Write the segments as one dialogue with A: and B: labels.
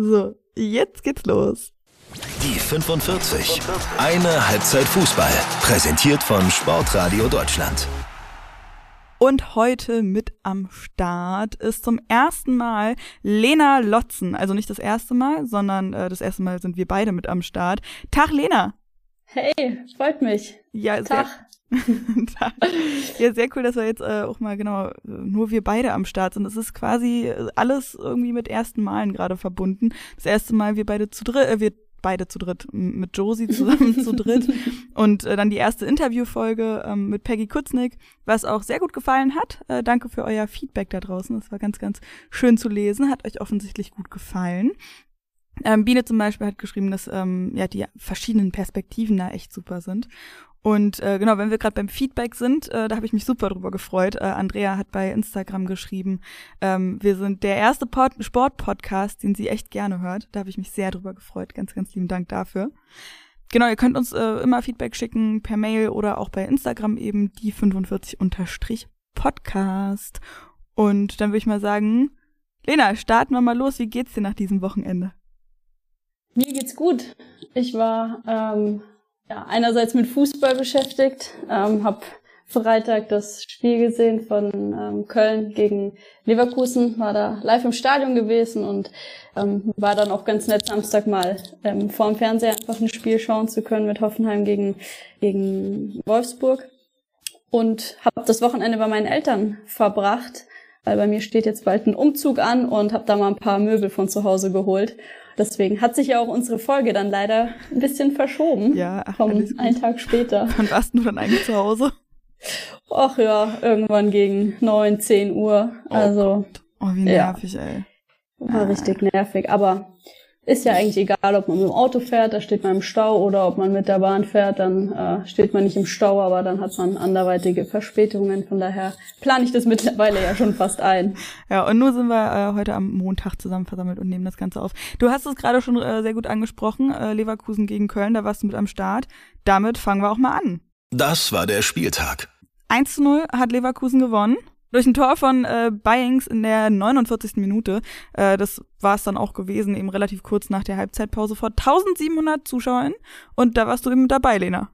A: So, jetzt geht's los.
B: Die 45. Eine Halbzeit Fußball. Präsentiert von Sportradio Deutschland.
A: Und heute mit am Start ist zum ersten Mal Lena Lotzen. Also nicht das erste Mal, sondern äh, das erste Mal sind wir beide mit am Start. Tag, Lena.
C: Hey, freut mich.
A: Ja, Tag. Tag. Ja, sehr cool, dass wir jetzt äh, auch mal genau nur wir beide am Start sind. Es ist quasi alles irgendwie mit ersten Malen gerade verbunden. Das erste Mal wir beide zu dritt, äh, wir beide zu dritt, mit Josie zusammen zu dritt. Und äh, dann die erste Interviewfolge ähm, mit Peggy Kutznick, was auch sehr gut gefallen hat. Äh, danke für euer Feedback da draußen. Das war ganz, ganz schön zu lesen. Hat euch offensichtlich gut gefallen. Ähm, Biene zum Beispiel hat geschrieben, dass ähm, ja die verschiedenen Perspektiven da echt super sind. Und äh, genau, wenn wir gerade beim Feedback sind, äh, da habe ich mich super drüber gefreut. Äh, Andrea hat bei Instagram geschrieben, ähm, wir sind der erste Pod Sport-Podcast, den sie echt gerne hört. Da habe ich mich sehr drüber gefreut. Ganz, ganz lieben Dank dafür. Genau, ihr könnt uns äh, immer Feedback schicken per Mail oder auch bei Instagram eben die 45 unterstrich Podcast. Und dann würde ich mal sagen, Lena, starten wir mal los. Wie geht's dir nach diesem Wochenende?
C: Mir geht's gut. Ich war ähm, ja, einerseits mit Fußball beschäftigt, ähm, habe Freitag das Spiel gesehen von ähm, Köln gegen Leverkusen, war da live im Stadion gewesen und ähm, war dann auch ganz nett, Samstag mal ähm, vor dem Fernseher einfach ein Spiel schauen zu können mit Hoffenheim gegen, gegen Wolfsburg. Und habe das Wochenende bei meinen Eltern verbracht, weil bei mir steht jetzt bald ein Umzug an und habe da mal ein paar Möbel von zu Hause geholt. Deswegen hat sich ja auch unsere Folge dann leider ein bisschen verschoben.
A: Ja,
C: ach, vom einen Tag später.
A: Wann warst du dann eigentlich zu Hause?
C: Ach ja, irgendwann gegen neun, zehn Uhr.
A: Oh
C: also.
A: Gott. Oh, wie nervig, ja. ey.
C: War ah. richtig nervig. Aber ist ja eigentlich egal, ob man mit dem Auto fährt, da steht man im Stau, oder ob man mit der Bahn fährt, dann äh, steht man nicht im Stau, aber dann hat man anderweitige Verspätungen. Von daher plane ich das mittlerweile ja schon fast ein.
A: Ja, und nur sind wir äh, heute am Montag zusammen versammelt und nehmen das Ganze auf. Du hast es gerade schon äh, sehr gut angesprochen, äh, Leverkusen gegen Köln, da warst du mit am Start. Damit fangen wir auch mal an.
B: Das war der Spieltag.
A: 1 zu 0 hat Leverkusen gewonnen. Durch ein Tor von äh, Byings in der 49. Minute. Äh, das war es dann auch gewesen, eben relativ kurz nach der Halbzeitpause vor 1700 Zuschauern. Und da warst du eben dabei, Lena.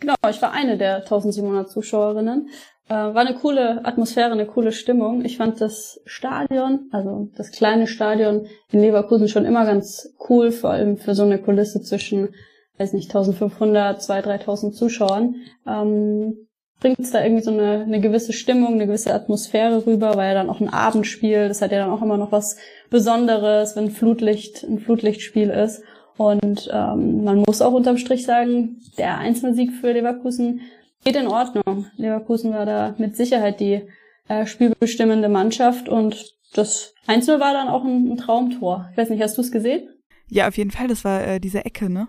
C: Genau, ich war eine der 1700 Zuschauerinnen. Äh, war eine coole Atmosphäre, eine coole Stimmung. Ich fand das Stadion, also das kleine Stadion in Leverkusen schon immer ganz cool, vor allem für so eine Kulisse zwischen, weiß nicht, 1500, 2000, 3000 Zuschauern. Ähm, bringt es da irgendwie so eine, eine gewisse Stimmung, eine gewisse Atmosphäre rüber, weil ja dann auch ein Abendspiel, das hat ja dann auch immer noch was Besonderes, wenn Flutlicht, ein Flutlichtspiel ist. Und ähm, man muss auch unterm Strich sagen, der einzelne Sieg für Leverkusen geht in Ordnung. Leverkusen war da mit Sicherheit die äh, spielbestimmende Mannschaft und das Einzel war dann auch ein, ein Traumtor. Ich weiß nicht, hast du es gesehen?
A: Ja, auf jeden Fall. Das war äh, diese Ecke, ne?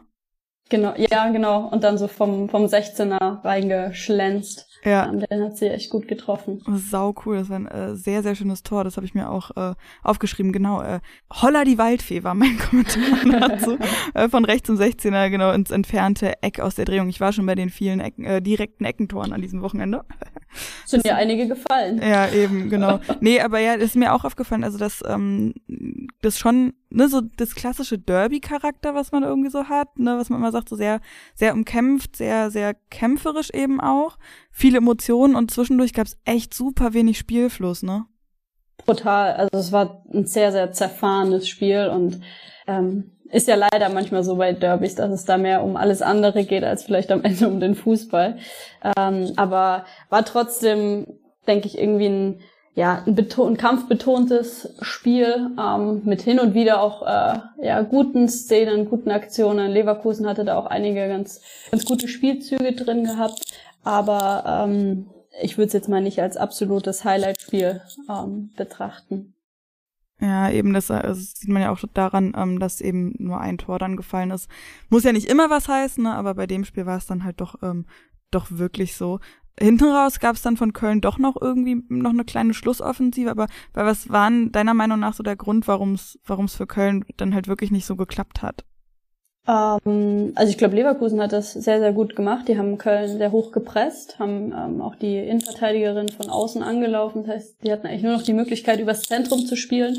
C: Genau, ja, genau. Und dann so vom, vom 16er reingeschlänzt.
A: Ja.
C: Um, den hat sie echt gut getroffen.
A: Sau cool. Das war ein äh, sehr, sehr schönes Tor. Das habe ich mir auch äh, aufgeschrieben. Genau. Äh, Holla die Waldfee war mein Kommentar dazu. äh, von rechts zum 16er, genau, ins entfernte Eck aus der Drehung. Ich war schon bei den vielen Ecken, äh, direkten Eckentoren an diesem Wochenende.
C: Sind mir einige gefallen.
A: Ja, eben, genau. nee, aber ja, ist mir auch aufgefallen, also dass ähm, das schon, ne, so das klassische Derby-Charakter, was man irgendwie so hat, ne, was man immer sagt, so sehr, sehr umkämpft, sehr, sehr kämpferisch eben auch. Viele Emotionen und zwischendurch gab es echt super wenig Spielfluss, ne?
C: Total. Also es war ein sehr, sehr zerfahrenes Spiel und ähm, ist ja leider manchmal so bei Derbys, dass es da mehr um alles andere geht, als vielleicht am Ende um den Fußball. Ähm, aber war trotzdem, denke ich, irgendwie ein ja, ein, ein kampfbetontes Spiel ähm, mit hin und wieder auch äh, ja, guten Szenen, guten Aktionen. Leverkusen hatte da auch einige ganz, ganz gute Spielzüge drin gehabt, aber ähm, ich würde es jetzt mal nicht als absolutes Highlight-Spiel ähm, betrachten.
A: Ja, eben, das, das sieht man ja auch daran, ähm, dass eben nur ein Tor dann gefallen ist. Muss ja nicht immer was heißen, ne? aber bei dem Spiel war es dann halt doch, ähm, doch wirklich so hinten raus gab es dann von Köln doch noch irgendwie noch eine kleine Schlussoffensive, aber weil was war deiner Meinung nach so der Grund, warum es warum es für Köln dann halt wirklich nicht so geklappt hat?
C: Ähm, also ich glaube, Leverkusen hat das sehr, sehr gut gemacht. Die haben Köln sehr hoch gepresst, haben ähm, auch die Innenverteidigerin von außen angelaufen. Das heißt, die hatten eigentlich nur noch die Möglichkeit, übers Zentrum zu spielen.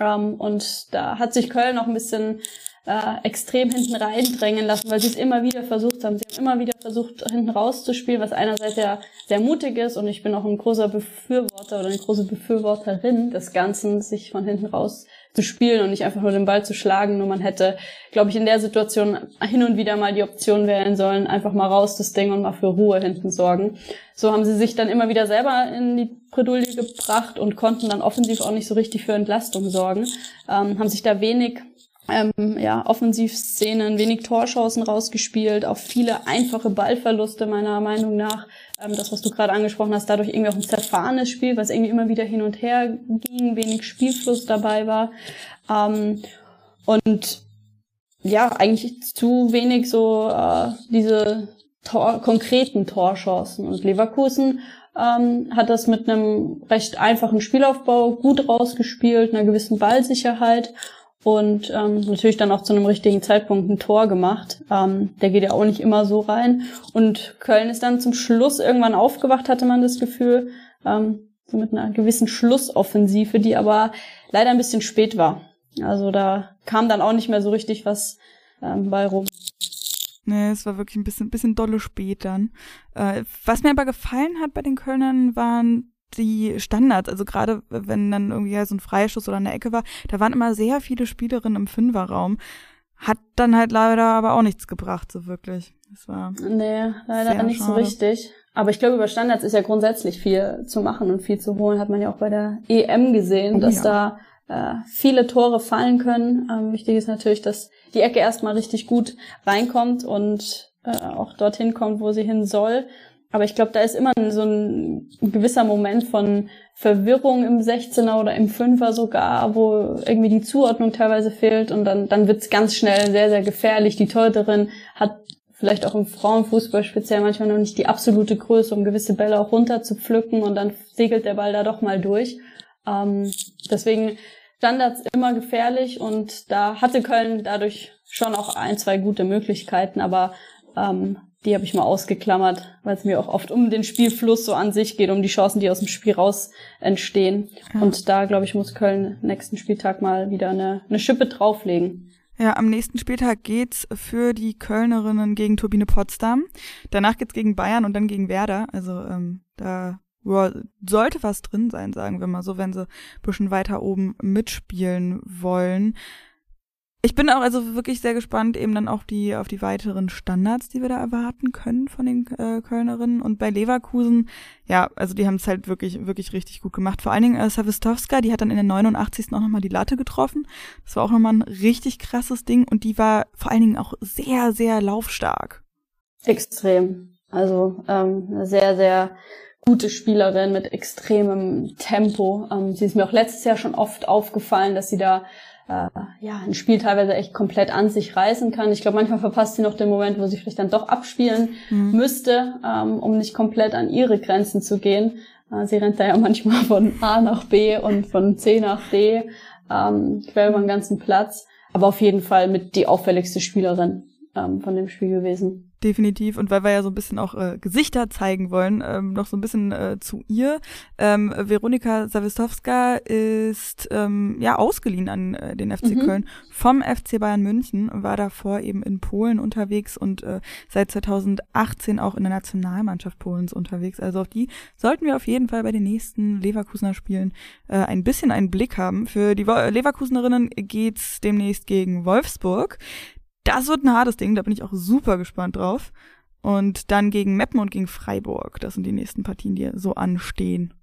C: Ähm, und da hat sich Köln noch ein bisschen äh, extrem hinten reindrängen lassen, weil sie es immer wieder versucht haben. Sie haben immer wieder versucht, hinten rauszuspielen, was einerseits ja sehr mutig ist und ich bin auch ein großer Befürworter oder eine große Befürworterin des Ganzen, sich von hinten raus zu spielen und nicht einfach nur den Ball zu schlagen. Nur man hätte, glaube ich, in der Situation hin und wieder mal die Option wählen sollen, einfach mal raus das Ding und mal für Ruhe hinten sorgen. So haben sie sich dann immer wieder selber in die Bredouille gebracht und konnten dann offensiv auch nicht so richtig für Entlastung sorgen. Ähm, haben sich da wenig ähm, ja, Offensivszenen, wenig Torchancen rausgespielt, auch viele einfache Ballverluste meiner Meinung nach. Ähm, das, was du gerade angesprochen hast, dadurch irgendwie auch ein zerfahrenes Spiel, was irgendwie immer wieder hin und her ging, wenig Spielfluss dabei war. Ähm, und ja, eigentlich zu wenig so äh, diese Tor konkreten Torchancen. Und Leverkusen ähm, hat das mit einem recht einfachen Spielaufbau gut rausgespielt, einer gewissen Ballsicherheit und ähm, natürlich dann auch zu einem richtigen Zeitpunkt ein Tor gemacht. Ähm, der geht ja auch nicht immer so rein. Und Köln ist dann zum Schluss irgendwann aufgewacht, hatte man das Gefühl, ähm, so mit einer gewissen Schlussoffensive, die aber leider ein bisschen spät war. Also da kam dann auch nicht mehr so richtig was ähm, bei rum.
A: Nee, es war wirklich ein bisschen, bisschen dolle spät dann. Äh, was mir aber gefallen hat bei den Kölnern waren die Standards, also gerade wenn dann irgendwie so ein Freischuss oder eine Ecke war, da waren immer sehr viele Spielerinnen im Fünferraum. Hat dann halt leider aber auch nichts gebracht, so wirklich. Das war
C: nee, leider nicht schade. so richtig. Aber ich glaube, über Standards ist ja grundsätzlich viel zu machen und viel zu holen. Hat man ja auch bei der EM gesehen, oh, dass ja. da äh, viele Tore fallen können. Ähm, wichtig ist natürlich, dass die Ecke erstmal richtig gut reinkommt und äh, auch dorthin kommt, wo sie hin soll. Aber ich glaube, da ist immer so ein gewisser Moment von Verwirrung im 16er oder im 5er sogar, wo irgendwie die Zuordnung teilweise fehlt und dann, dann wird's ganz schnell sehr, sehr gefährlich. Die Torhüterin hat vielleicht auch im Frauenfußball speziell manchmal noch nicht die absolute Größe, um gewisse Bälle auch runter zu pflücken und dann segelt der Ball da doch mal durch. Ähm, deswegen Standards immer gefährlich und da hatte Köln dadurch schon auch ein, zwei gute Möglichkeiten, aber ähm, die habe ich mal ausgeklammert, weil es mir auch oft um den Spielfluss so an sich geht, um die Chancen, die aus dem Spiel raus entstehen. Ja. Und da, glaube ich, muss Köln nächsten Spieltag mal wieder eine, eine Schippe drauflegen.
A: Ja, am nächsten Spieltag geht's für die Kölnerinnen gegen Turbine Potsdam. Danach geht's gegen Bayern und dann gegen Werder. Also ähm, da sollte was drin sein, sagen wir mal so, wenn sie ein bisschen weiter oben mitspielen wollen. Ich bin auch also wirklich sehr gespannt eben dann auch die auf die weiteren Standards, die wir da erwarten können von den äh, Kölnerinnen und bei Leverkusen, ja, also die haben es halt wirklich wirklich richtig gut gemacht. Vor allen Dingen äh, Savistowska, die hat dann in der 89. auch nochmal die Latte getroffen. Das war auch nochmal ein richtig krasses Ding und die war vor allen Dingen auch sehr sehr laufstark.
C: Extrem. Also ähm, sehr sehr gute Spielerin mit extremem Tempo. Ähm, sie ist mir auch letztes Jahr schon oft aufgefallen, dass sie da äh, ja, ein Spiel teilweise echt komplett an sich reißen kann. Ich glaube, manchmal verpasst sie noch den Moment, wo sie vielleicht dann doch abspielen mhm. müsste, ähm, um nicht komplett an ihre Grenzen zu gehen. Äh, sie rennt da ja manchmal von A nach B und von C nach D, ähm, quer über den ganzen Platz. Aber auf jeden Fall mit die auffälligste Spielerin ähm, von dem Spiel gewesen
A: definitiv. Und weil wir ja so ein bisschen auch äh, Gesichter zeigen wollen, ähm, noch so ein bisschen äh, zu ihr. Ähm, Veronika Zawistowska ist ähm, ja ausgeliehen an äh, den FC mhm. Köln vom FC Bayern München, war davor eben in Polen unterwegs und äh, seit 2018 auch in der Nationalmannschaft Polens unterwegs. Also auf die sollten wir auf jeden Fall bei den nächsten Leverkusener Spielen äh, ein bisschen einen Blick haben. Für die Leverkusenerinnen geht's demnächst gegen Wolfsburg. Das wird ein hartes Ding, da bin ich auch super gespannt drauf. Und dann gegen Meppen und gegen Freiburg. Das sind die nächsten Partien, die so anstehen.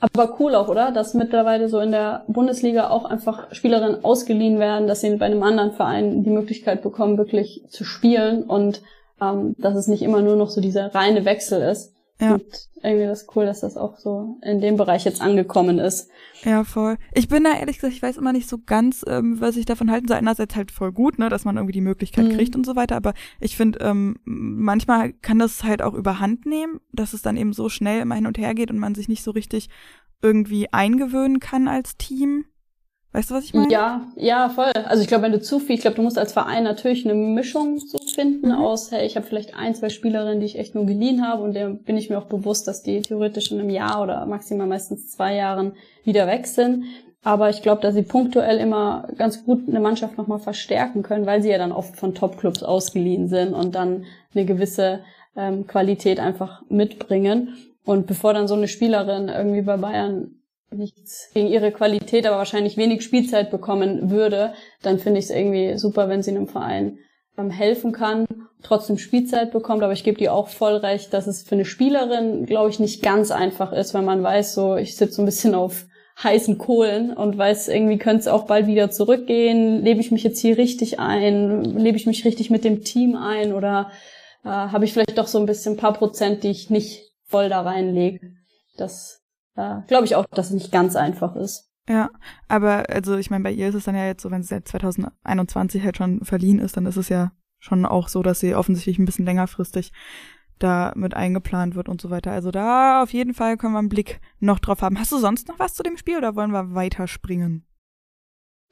C: Aber cool auch, oder? Dass mittlerweile so in der Bundesliga auch einfach Spielerinnen ausgeliehen werden, dass sie bei einem anderen Verein die Möglichkeit bekommen, wirklich zu spielen und ähm, dass es nicht immer nur noch so dieser reine Wechsel ist. Ja. Und irgendwie das cool, dass das auch so in dem Bereich jetzt angekommen ist.
A: Ja, voll. Ich bin da ehrlich gesagt, ich weiß immer nicht so ganz, ähm, was ich davon halten soll. Einerseits halt voll gut, ne, dass man irgendwie die Möglichkeit mhm. kriegt und so weiter, aber ich finde, ähm, manchmal kann das halt auch überhand nehmen, dass es dann eben so schnell immer hin und her geht und man sich nicht so richtig irgendwie eingewöhnen kann als Team. Weißt du, was ich meine?
C: Ja, ja, voll. Also ich glaube, wenn du zu viel, ich glaube, du musst als Verein natürlich eine Mischung so finden mhm. aus, hey, ich habe vielleicht ein, zwei Spielerinnen, die ich echt nur geliehen habe und der bin ich mir auch bewusst, dass die theoretisch in einem Jahr oder maximal meistens zwei Jahren wieder weg sind. Aber ich glaube, dass sie punktuell immer ganz gut eine Mannschaft nochmal verstärken können, weil sie ja dann oft von Topclubs ausgeliehen sind und dann eine gewisse ähm, Qualität einfach mitbringen. Und bevor dann so eine Spielerin irgendwie bei Bayern nichts gegen ihre Qualität, aber wahrscheinlich wenig Spielzeit bekommen würde, dann finde ich es irgendwie super, wenn sie einem Verein ähm, helfen kann, trotzdem Spielzeit bekommt. Aber ich gebe dir auch voll recht, dass es für eine Spielerin, glaube ich, nicht ganz einfach ist, wenn man weiß, so ich sitze so ein bisschen auf heißen Kohlen und weiß, irgendwie könnte es auch bald wieder zurückgehen. Lebe ich mich jetzt hier richtig ein? Lebe ich mich richtig mit dem Team ein? Oder äh, habe ich vielleicht doch so ein bisschen ein paar Prozent, die ich nicht voll da reinlege? Das äh, glaube ich auch, dass es nicht ganz einfach ist.
A: Ja, aber also ich meine, bei ihr ist es dann ja jetzt so, wenn es seit 2021 halt schon verliehen ist, dann ist es ja schon auch so, dass sie offensichtlich ein bisschen längerfristig da mit eingeplant wird und so weiter. Also da auf jeden Fall können wir einen Blick noch drauf haben. Hast du sonst noch was zu dem Spiel oder wollen wir weiterspringen?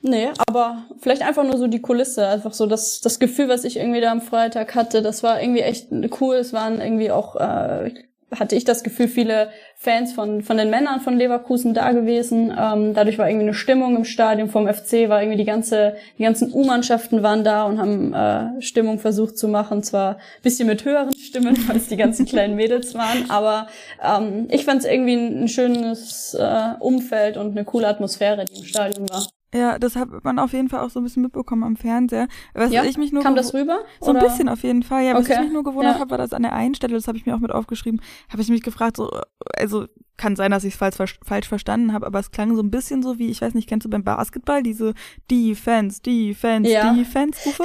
C: Nee, aber vielleicht einfach nur so die Kulisse, einfach so das, das Gefühl, was ich irgendwie da am Freitag hatte, das war irgendwie echt cool. Es waren irgendwie auch, äh, hatte ich das Gefühl, viele Fans von, von den Männern von Leverkusen da gewesen. Ähm, dadurch war irgendwie eine Stimmung im Stadion vom FC, war irgendwie die ganze, die ganzen U-Mannschaften waren da und haben äh, Stimmung versucht zu machen. Zwar bisschen mit höheren Stimmen, weil es die ganzen kleinen Mädels waren, aber ähm, ich fand es irgendwie ein, ein schönes äh, Umfeld und eine coole Atmosphäre, die im Stadion war.
A: Ja, das hat man auf jeden Fall auch so ein bisschen mitbekommen am Fernseher.
C: Was ja? ich mich nur Kam das rüber?
A: So oder? ein bisschen auf jeden Fall. Ja, was okay. ich mich nur gewundert ja. habe, war das an der einen Stelle, das habe ich mir auch mit aufgeschrieben, habe ich mich gefragt, so, also kann sein, dass ich es falsch, falsch verstanden habe, aber es klang so ein bisschen so wie, ich weiß nicht, kennst du beim Basketball diese Defense, Defense, ja. Defense-Rufe?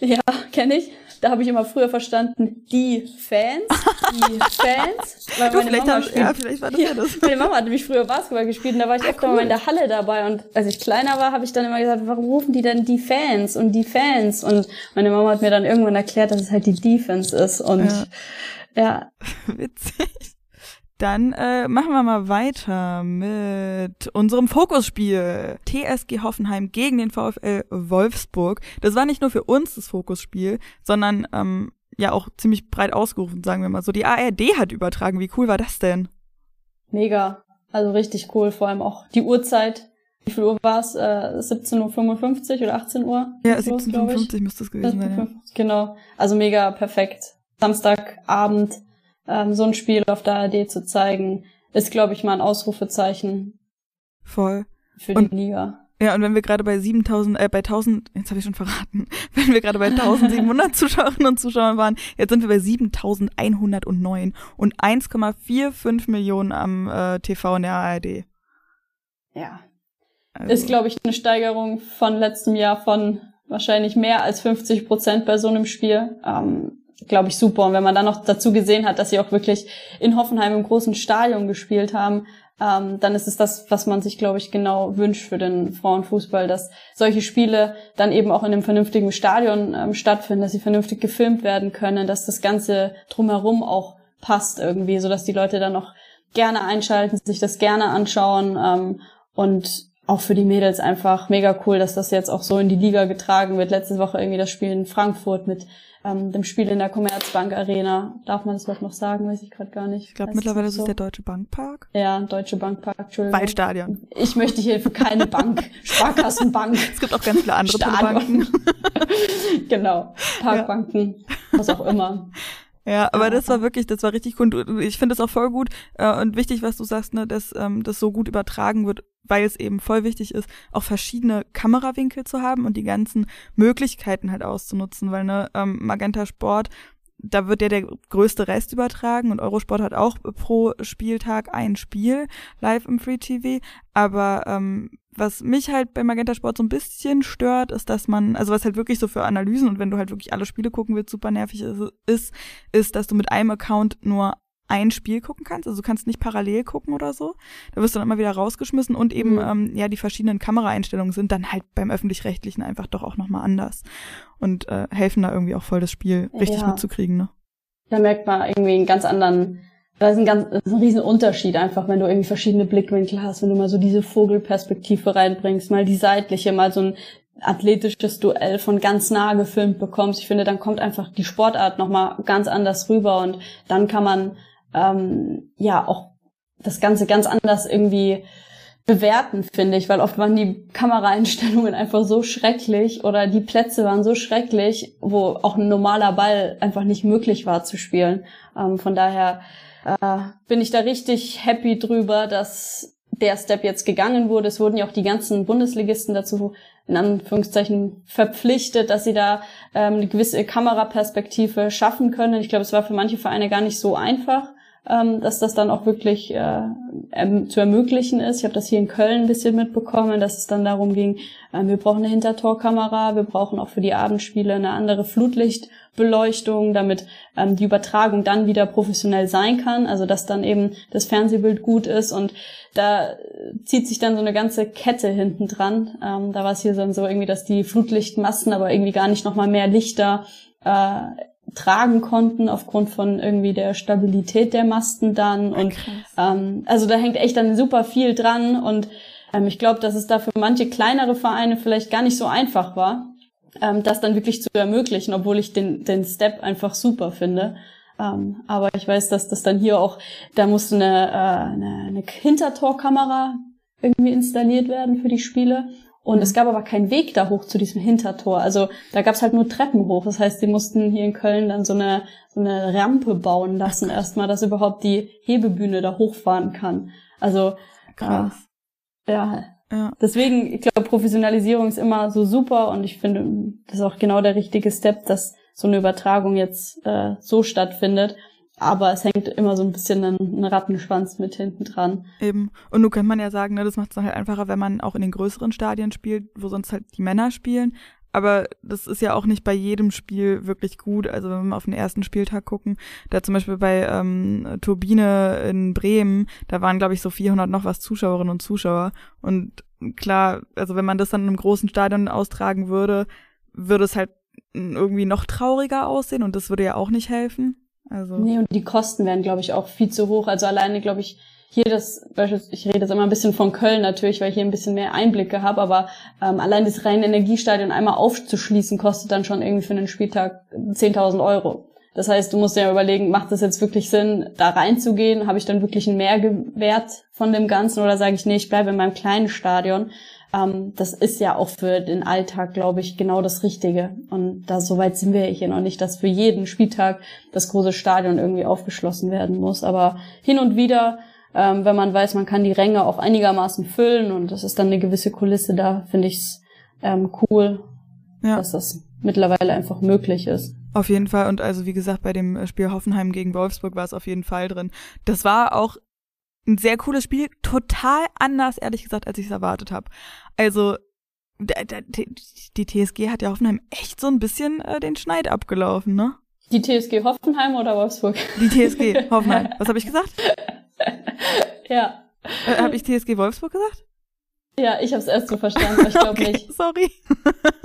C: Ja, kenne ich da habe ich immer früher verstanden, die Fans, die Fans.
A: Weil du, meine vielleicht, Mama spielt, ja, vielleicht war das ja, das.
C: Meine Mama hat nämlich früher Basketball gespielt und da war ich öfter cool. mal in der Halle dabei und als ich kleiner war, habe ich dann immer gesagt, warum rufen die denn die Fans und die Fans? Und meine Mama hat mir dann irgendwann erklärt, dass es halt die Defense ist und ja. ja.
A: Witzig. Dann äh, machen wir mal weiter mit unserem Fokusspiel. TSG Hoffenheim gegen den VfL Wolfsburg. Das war nicht nur für uns das Fokusspiel, sondern ähm, ja auch ziemlich breit ausgerufen, sagen wir mal so. Die ARD hat übertragen. Wie cool war das denn?
C: Mega. Also richtig cool. Vor allem auch die Uhrzeit. Wie viel Uhr war es? Äh, 17.55 Uhr oder 18 Uhr?
A: Ja, 17.55 Uhr müsste es gewesen sein. Ja.
C: Genau. Also mega perfekt. Samstagabend ähm, so ein Spiel auf der ARD zu zeigen, ist, glaube ich, mal ein Ausrufezeichen.
A: Voll.
C: Für die und, Liga.
A: Ja, und wenn wir gerade bei 7000, äh, bei 1000, jetzt habe ich schon verraten, wenn wir gerade bei 1700 Zuschauerinnen und Zuschauern waren, jetzt sind wir bei 7109 und 1,45 Millionen am äh, TV in der ARD.
C: Ja. Also. Ist, glaube ich, eine Steigerung von letztem Jahr von wahrscheinlich mehr als 50 Prozent bei so einem Spiel. Ähm, glaube ich, super. Und wenn man dann noch dazu gesehen hat, dass sie auch wirklich in Hoffenheim im großen Stadion gespielt haben, ähm, dann ist es das, was man sich, glaube ich, genau wünscht für den Frauenfußball, dass solche Spiele dann eben auch in einem vernünftigen Stadion ähm, stattfinden, dass sie vernünftig gefilmt werden können, dass das Ganze drumherum auch passt irgendwie, so dass die Leute dann auch gerne einschalten, sich das gerne anschauen ähm, und auch für die Mädels einfach mega cool, dass das jetzt auch so in die Liga getragen wird. Letzte Woche irgendwie das Spiel in Frankfurt mit ähm, dem Spiel in der Commerzbank Arena. Darf man das überhaupt noch sagen? Weiß ich gerade gar nicht.
A: Ich glaube, mittlerweile ist es so? der Deutsche Bankpark.
C: Ja, Deutsche Bankpark, Entschuldigung.
A: Waldstadion.
C: Ich möchte hier für keine Bank, Sparkassenbank.
A: Es gibt auch ganz viele andere Banken.
C: genau, Parkbanken, ja. was auch immer.
A: Ja, aber das war wirklich, das war richtig gut. Ich finde es auch voll gut äh, und wichtig, was du sagst, ne, dass ähm, das so gut übertragen wird, weil es eben voll wichtig ist, auch verschiedene Kamerawinkel zu haben und die ganzen Möglichkeiten halt auszunutzen, weil ne, ähm, Magenta Sport da wird ja der größte Rest übertragen und Eurosport hat auch pro Spieltag ein Spiel live im Free TV. Aber ähm, was mich halt bei Magenta Sport so ein bisschen stört, ist, dass man, also was halt wirklich so für Analysen und wenn du halt wirklich alle Spiele gucken willst, super nervig ist, ist, ist, dass du mit einem Account nur ein Spiel gucken kannst. Also du kannst nicht parallel gucken oder so. Da wirst du dann immer wieder rausgeschmissen und eben, mhm. ähm, ja, die verschiedenen Kameraeinstellungen sind dann halt beim Öffentlich-Rechtlichen einfach doch auch nochmal anders und äh, helfen da irgendwie auch voll das Spiel richtig ja. mitzukriegen, ne?
C: Da merkt man irgendwie einen ganz anderen da ist ein ganz ist ein riesen Unterschied einfach, wenn du irgendwie verschiedene Blickwinkel hast, wenn du mal so diese Vogelperspektive reinbringst, mal die seitliche, mal so ein athletisches Duell von ganz nah gefilmt bekommst. Ich finde, dann kommt einfach die Sportart nochmal ganz anders rüber und dann kann man ähm, ja auch das Ganze ganz anders irgendwie bewerten, finde ich, weil oft waren die Kameraeinstellungen einfach so schrecklich oder die Plätze waren so schrecklich, wo auch ein normaler Ball einfach nicht möglich war zu spielen. Ähm, von daher äh, bin ich da richtig happy drüber, dass der Step jetzt gegangen wurde. Es wurden ja auch die ganzen Bundesligisten dazu in Anführungszeichen verpflichtet, dass sie da ähm, eine gewisse Kameraperspektive schaffen können. Ich glaube, es war für manche Vereine gar nicht so einfach ähm, dass das dann auch wirklich äh, zu ermöglichen ist. Ich habe das hier in Köln ein bisschen mitbekommen, dass es dann darum ging, äh, wir brauchen eine Hintertorkamera, wir brauchen auch für die Abendspiele eine andere Flutlichtbeleuchtung, damit ähm, die Übertragung dann wieder professionell sein kann, also dass dann eben das Fernsehbild gut ist und da zieht sich dann so eine ganze Kette hinten dran. Ähm, da war es hier dann so irgendwie, dass die Flutlichtmasten aber irgendwie gar nicht nochmal mehr Lichter äh, tragen konnten aufgrund von irgendwie der Stabilität der Masten dann und ähm, also da hängt echt dann super viel dran und ähm, ich glaube, dass es da für manche kleinere Vereine vielleicht gar nicht so einfach war, ähm, das dann wirklich zu ermöglichen, obwohl ich den den Step einfach super finde. Ähm, aber ich weiß, dass das dann hier auch, da musste eine, äh, eine, eine Hintertorkamera irgendwie installiert werden für die Spiele. Und es gab aber keinen Weg da hoch zu diesem Hintertor. Also da gab es halt nur Treppen hoch. Das heißt, die mussten hier in Köln dann so eine, so eine Rampe bauen lassen, erstmal, dass überhaupt die Hebebühne da hochfahren kann. Also krass. Äh, ja. ja. Deswegen, ich glaube, Professionalisierung ist immer so super und ich finde, das ist auch genau der richtige Step, dass so eine Übertragung jetzt äh, so stattfindet. Aber es hängt immer so ein bisschen ein, Rattenschwanz mit hinten dran.
A: Eben. Und nun könnte man ja sagen, ne, das macht es halt einfacher, wenn man auch in den größeren Stadien spielt, wo sonst halt die Männer spielen. Aber das ist ja auch nicht bei jedem Spiel wirklich gut. Also wenn wir auf den ersten Spieltag gucken, da zum Beispiel bei ähm, Turbine in Bremen, da waren glaube ich so 400 noch was Zuschauerinnen und Zuschauer. Und klar, also wenn man das dann in einem großen Stadion austragen würde, würde es halt irgendwie noch trauriger aussehen und das würde ja auch nicht helfen. Also.
C: Nee, und die Kosten werden, glaube ich, auch viel zu hoch. Also alleine, glaube ich, hier das, ich rede jetzt immer ein bisschen von Köln natürlich, weil ich hier ein bisschen mehr Einblicke habe, aber ähm, allein das reine Energiestadion einmal aufzuschließen, kostet dann schon irgendwie für einen Spieltag 10.000 Euro. Das heißt, du musst ja überlegen, macht es jetzt wirklich Sinn, da reinzugehen? Habe ich dann wirklich einen Mehrwert von dem Ganzen oder sage ich, nee, ich bleibe in meinem kleinen Stadion? Ähm, das ist ja auch für den Alltag, glaube ich, genau das Richtige. Und da soweit sind wir hier noch nicht, dass für jeden Spieltag das große Stadion irgendwie aufgeschlossen werden muss. Aber hin und wieder, ähm, wenn man weiß, man kann die Ränge auch einigermaßen füllen und das ist dann eine gewisse Kulisse da, finde ich es ähm, cool, ja. dass das mittlerweile einfach möglich ist.
A: Auf jeden Fall. Und also wie gesagt, bei dem Spiel Hoffenheim gegen Wolfsburg war es auf jeden Fall drin. Das war auch ein sehr cooles Spiel, total anders, ehrlich gesagt, als ich es erwartet habe. Also die TSG hat ja Hoffenheim echt so ein bisschen äh, den Schneid abgelaufen, ne?
C: Die TSG Hoffenheim oder Wolfsburg?
A: Die TSG Hoffenheim. Was habe ich gesagt?
C: ja.
A: Äh, habe ich TSG Wolfsburg gesagt?
C: Ja, ich habe es erst so verstanden, ich glaube okay, nicht.
A: Sorry.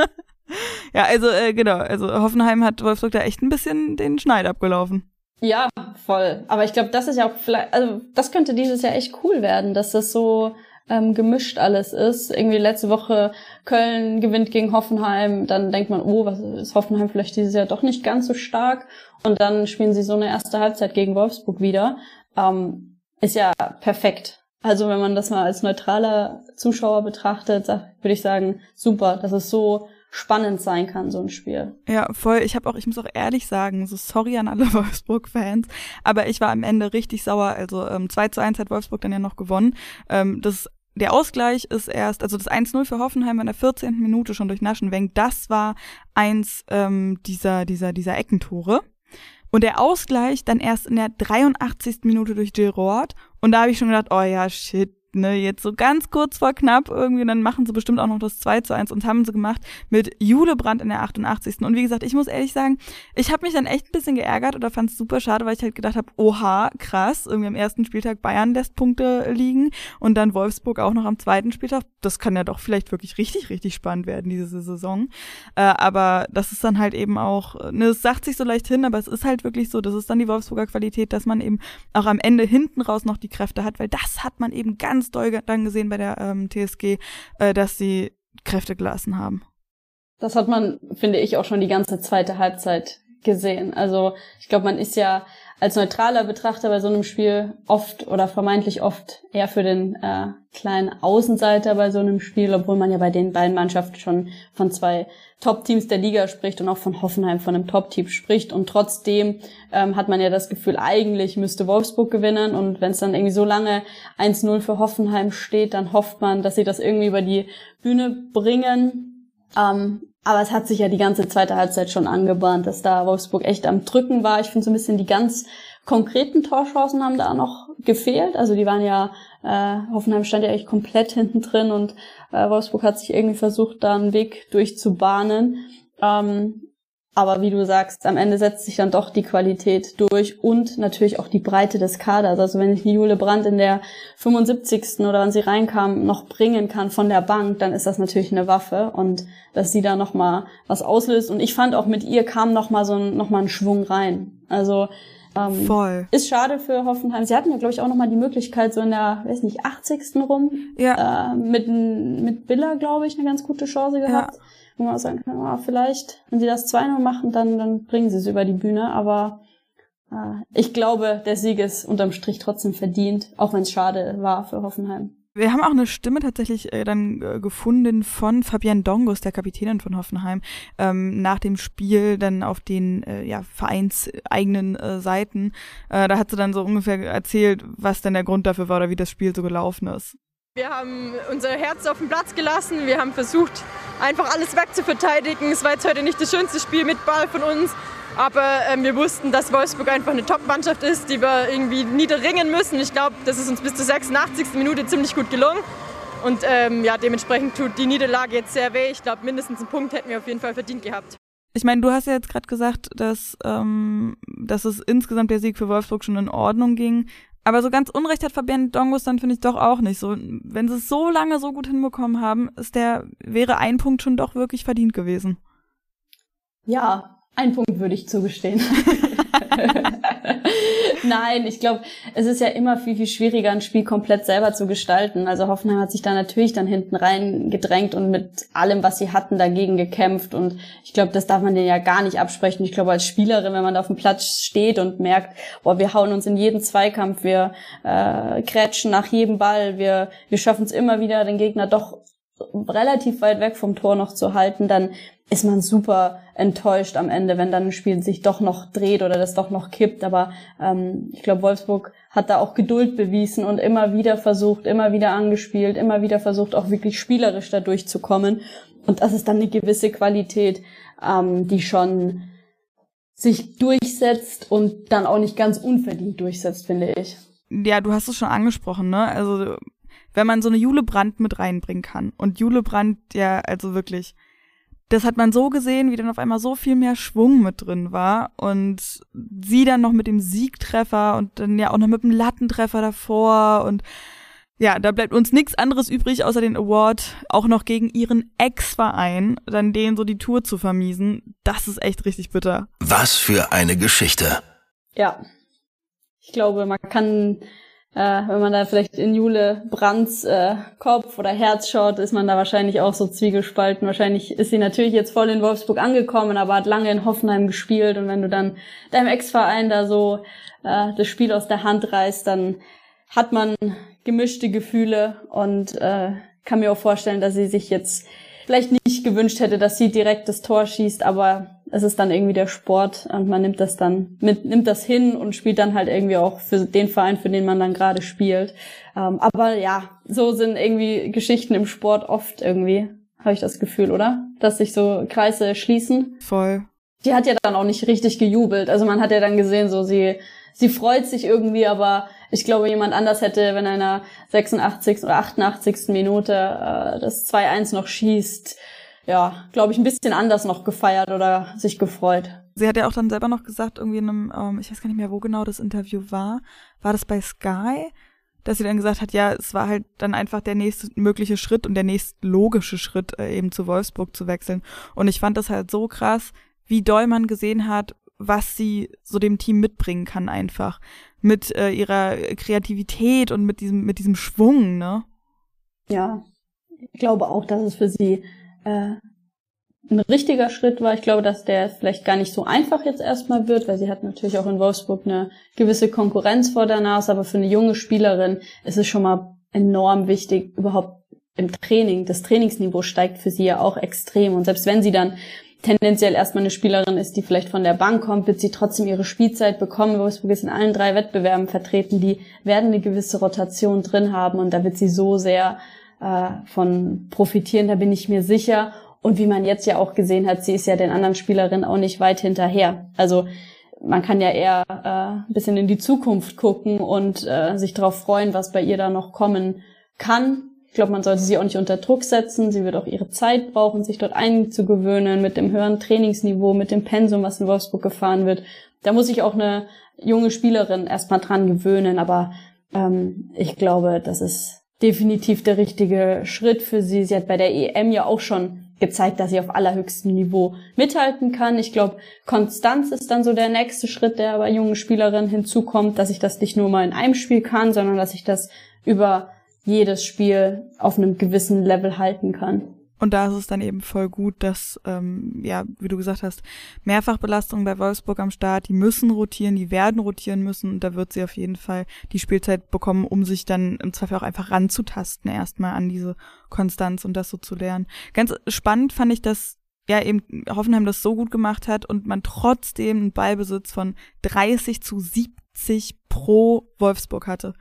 A: ja, also äh, genau, also Hoffenheim hat Wolfsburg da echt ein bisschen den Schneid abgelaufen.
C: Ja, voll. Aber ich glaube, das ist ja auch vielleicht, also das könnte dieses Jahr echt cool werden, dass das so ähm, gemischt alles ist. Irgendwie letzte Woche Köln gewinnt gegen Hoffenheim, dann denkt man, oh, was ist Hoffenheim vielleicht dieses Jahr doch nicht ganz so stark. Und dann spielen sie so eine erste Halbzeit gegen Wolfsburg wieder. Ähm, ist ja perfekt. Also wenn man das mal als neutraler Zuschauer betrachtet, würde ich sagen, super, das ist so spannend sein kann, so ein Spiel.
A: Ja, voll. Ich habe auch, ich muss auch ehrlich sagen, so sorry an alle Wolfsburg-Fans, aber ich war am Ende richtig sauer. Also ähm, 2 zu 1 hat Wolfsburg dann ja noch gewonnen. Ähm, das der Ausgleich ist erst, also das 1-0 für Hoffenheim in der 14. Minute schon durch Naschenwenk, das war eins ähm, dieser, dieser, dieser Eckentore. Und der Ausgleich dann erst in der 83. Minute durch Gerard. Und da habe ich schon gedacht, oh ja, shit, ne, jetzt so ganz kurz vor knapp irgendwie, und dann machen sie bestimmt auch noch das 2 zu 1 und haben sie gemacht mit Jule Brandt in der 88. Und wie gesagt, ich muss ehrlich sagen, ich habe mich dann echt ein bisschen geärgert oder fand es super schade, weil ich halt gedacht habe, oha, krass, irgendwie am ersten Spieltag Bayern lässt Punkte liegen und dann Wolfsburg auch noch am zweiten Spieltag. Das kann ja doch vielleicht wirklich richtig, richtig spannend werden, diese Saison. Äh, aber das ist dann halt eben auch, ne, es sagt sich so leicht hin, aber es ist halt wirklich so, das ist dann die Wolfsburger Qualität, dass man eben auch am Ende hinten raus noch die Kräfte hat, weil das hat man eben ganz doll dann gesehen bei der ähm, TSG, äh, dass sie Kräfte gelassen haben.
C: Das hat man, finde ich, auch schon die ganze zweite Halbzeit gesehen. Also ich glaube, man ist ja als neutraler Betrachter bei so einem Spiel oft oder vermeintlich oft eher für den äh, kleinen Außenseiter bei so einem Spiel, obwohl man ja bei den beiden Mannschaften schon von zwei Top-Teams der Liga spricht und auch von Hoffenheim von einem Top-Team spricht. Und trotzdem ähm, hat man ja das Gefühl, eigentlich müsste Wolfsburg gewinnen. Und wenn es dann irgendwie so lange 1-0 für Hoffenheim steht, dann hofft man, dass sie das irgendwie über die Bühne bringen. Ähm, aber es hat sich ja die ganze zweite Halbzeit schon angebahnt, dass da Wolfsburg echt am Drücken war. Ich finde so ein bisschen die ganz konkreten Torchancen haben da noch gefehlt. Also die waren ja, äh, Hoffenheim stand ja echt komplett hinten drin und äh, Wolfsburg hat sich irgendwie versucht, da einen Weg durchzubahnen. Ähm, aber wie du sagst, am Ende setzt sich dann doch die Qualität durch und natürlich auch die Breite des Kaders. Also wenn ich die Jule Brandt in der 75. oder wann sie reinkam, noch bringen kann von der Bank, dann ist das natürlich eine Waffe und dass sie da nochmal was auslöst. Und ich fand auch mit ihr kam nochmal so ein, noch mal ein Schwung rein. Also ähm, Voll. Ist schade für Hoffenheim. Sie hatten ja, glaube ich, auch nochmal die Möglichkeit, so in der, weiß nicht, 80. rum, ja. äh, mit, mit Biller, glaube ich, eine ganz gute Chance gehabt. Ja auch sagen kann, oh, vielleicht, wenn sie das 2-0 machen, dann, dann bringen sie es über die Bühne. Aber äh, ich glaube, der Sieg ist unterm Strich trotzdem verdient, auch wenn es schade war für Hoffenheim.
A: Wir haben auch eine Stimme tatsächlich äh, dann äh, gefunden von Fabian Dongos, der Kapitänin von Hoffenheim, ähm, nach dem Spiel dann auf den äh, ja, vereinseigenen äh, Seiten. Äh, da hat sie dann so ungefähr erzählt, was denn der Grund dafür war oder wie das Spiel so gelaufen ist.
D: Wir haben unser Herz auf den Platz gelassen. Wir haben versucht, einfach alles wegzuverteidigen. Es war jetzt heute nicht das schönste Spiel mit Ball von uns. Aber äh, wir wussten, dass Wolfsburg einfach eine Top-Mannschaft ist, die wir irgendwie niederringen müssen. Ich glaube, das ist uns bis zur 86. Minute ziemlich gut gelungen. Und ähm, ja, dementsprechend tut die Niederlage jetzt sehr weh. Ich glaube, mindestens einen Punkt hätten wir auf jeden Fall verdient gehabt.
A: Ich meine, du hast ja jetzt gerade gesagt, dass, ähm, dass es insgesamt der Sieg für Wolfsburg schon in Ordnung ging. Aber so ganz Unrecht hat Fabian Dongos dann finde ich doch auch nicht. So, wenn sie es so lange so gut hinbekommen haben, ist der, wäre ein Punkt schon doch wirklich verdient gewesen.
C: Ja, ein Punkt würde ich zugestehen. Nein, ich glaube, es ist ja immer viel, viel schwieriger, ein Spiel komplett selber zu gestalten. Also Hoffenheim hat sich da natürlich dann hinten rein gedrängt und mit allem, was sie hatten, dagegen gekämpft. Und ich glaube, das darf man denen ja gar nicht absprechen. Ich glaube, als Spielerin, wenn man da auf dem Platz steht und merkt, boah, wir hauen uns in jeden Zweikampf, wir äh, krätschen nach jedem Ball, wir, wir schaffen es immer wieder, den Gegner doch relativ weit weg vom Tor noch zu halten, dann ist man super enttäuscht am Ende, wenn dann ein Spiel sich doch noch dreht oder das doch noch kippt. Aber ähm, ich glaube, Wolfsburg hat da auch Geduld bewiesen und immer wieder versucht, immer wieder angespielt, immer wieder versucht, auch wirklich spielerisch da durchzukommen. Und das ist dann eine gewisse Qualität, ähm, die schon sich durchsetzt und dann auch nicht ganz unverdient durchsetzt, finde ich.
A: Ja, du hast es schon angesprochen, ne? Also wenn man so eine Jule Brandt mit reinbringen kann. Und Jule Brandt, ja, also wirklich, das hat man so gesehen, wie dann auf einmal so viel mehr Schwung mit drin war. Und sie dann noch mit dem Siegtreffer und dann ja auch noch mit dem Lattentreffer davor. Und ja, da bleibt uns nichts anderes übrig, außer den Award auch noch gegen ihren Ex-Verein, dann denen so die Tour zu vermiesen. Das ist echt richtig bitter.
B: Was für eine Geschichte.
C: Ja. Ich glaube, man kann äh, wenn man da vielleicht in Jule Brands äh, Kopf oder Herz schaut, ist man da wahrscheinlich auch so zwiegespalten. Wahrscheinlich ist sie natürlich jetzt voll in Wolfsburg angekommen, aber hat lange in Hoffenheim gespielt. Und wenn du dann deinem Ex-Verein da so äh, das Spiel aus der Hand reißt, dann hat man gemischte Gefühle und äh, kann mir auch vorstellen, dass sie sich jetzt vielleicht nicht gewünscht hätte, dass sie direkt das Tor schießt, aber es ist dann irgendwie der Sport und man nimmt das dann mit, nimmt das hin und spielt dann halt irgendwie auch für den Verein, für den man dann gerade spielt. Ähm, aber ja, so sind irgendwie Geschichten im Sport oft irgendwie, habe ich das Gefühl, oder? Dass sich so Kreise schließen.
A: Voll.
C: Die hat ja dann auch nicht richtig gejubelt. Also man hat ja dann gesehen, so sie, sie freut sich irgendwie, aber Ich glaube, jemand anders hätte, wenn einer 86. oder 88. Minute äh, das 2-1 noch schießt, ja, glaube ich, ein bisschen anders noch gefeiert oder sich gefreut.
A: Sie hat ja auch dann selber noch gesagt, irgendwie in einem, ähm, ich weiß gar nicht mehr, wo genau das Interview war. War das bei Sky? Dass sie dann gesagt hat, ja, es war halt dann einfach der nächste mögliche Schritt und der nächste logische Schritt, äh, eben zu Wolfsburg zu wechseln. Und ich fand das halt so krass, wie doll man gesehen hat, was sie so dem Team mitbringen kann einfach. Mit äh, ihrer Kreativität und mit diesem, mit diesem Schwung, ne?
C: Ja, ich glaube auch, dass es für sie äh, ein richtiger Schritt war. Ich glaube, dass der vielleicht gar nicht so einfach jetzt erstmal wird, weil sie hat natürlich auch in Wolfsburg eine gewisse Konkurrenz vor der Nase, aber für eine junge Spielerin ist es schon mal enorm wichtig, überhaupt im Training. Das Trainingsniveau steigt für sie ja auch extrem. Und selbst wenn sie dann tendenziell erstmal eine Spielerin ist, die vielleicht von der Bank kommt, wird sie trotzdem ihre Spielzeit bekommen. Wolfsburg ist in allen drei Wettbewerben vertreten. Die werden eine gewisse Rotation drin haben und da wird sie so sehr äh, von profitieren, da bin ich mir sicher. Und wie man jetzt ja auch gesehen hat, sie ist ja den anderen Spielerinnen auch nicht weit hinterher. Also man kann ja eher äh, ein bisschen in die Zukunft gucken und äh, sich darauf freuen, was bei ihr da noch kommen kann. Ich glaube, man sollte sie auch nicht unter Druck setzen. Sie wird auch ihre Zeit brauchen, sich dort einzugewöhnen mit dem höheren Trainingsniveau, mit dem Pensum, was in Wolfsburg gefahren wird. Da muss sich auch eine junge Spielerin erstmal dran gewöhnen. Aber ähm, ich glaube, das ist definitiv der richtige Schritt für sie. Sie hat bei der EM ja auch schon gezeigt, dass sie auf allerhöchstem Niveau mithalten kann. Ich glaube, Konstanz ist dann so der nächste Schritt, der bei jungen Spielerinnen hinzukommt, dass ich das nicht nur mal in einem Spiel kann, sondern dass ich das über jedes Spiel auf einem gewissen Level halten kann.
A: Und da ist es dann eben voll gut, dass, ähm, ja, wie du gesagt hast, Mehrfachbelastung bei Wolfsburg am Start, die müssen rotieren, die werden rotieren müssen und da wird sie auf jeden Fall die Spielzeit bekommen, um sich dann im Zweifel auch einfach ranzutasten, erstmal an diese Konstanz und das so zu lernen. Ganz spannend fand ich, dass ja eben Hoffenheim das so gut gemacht hat und man trotzdem einen Ballbesitz von 30 zu 70 pro Wolfsburg hatte.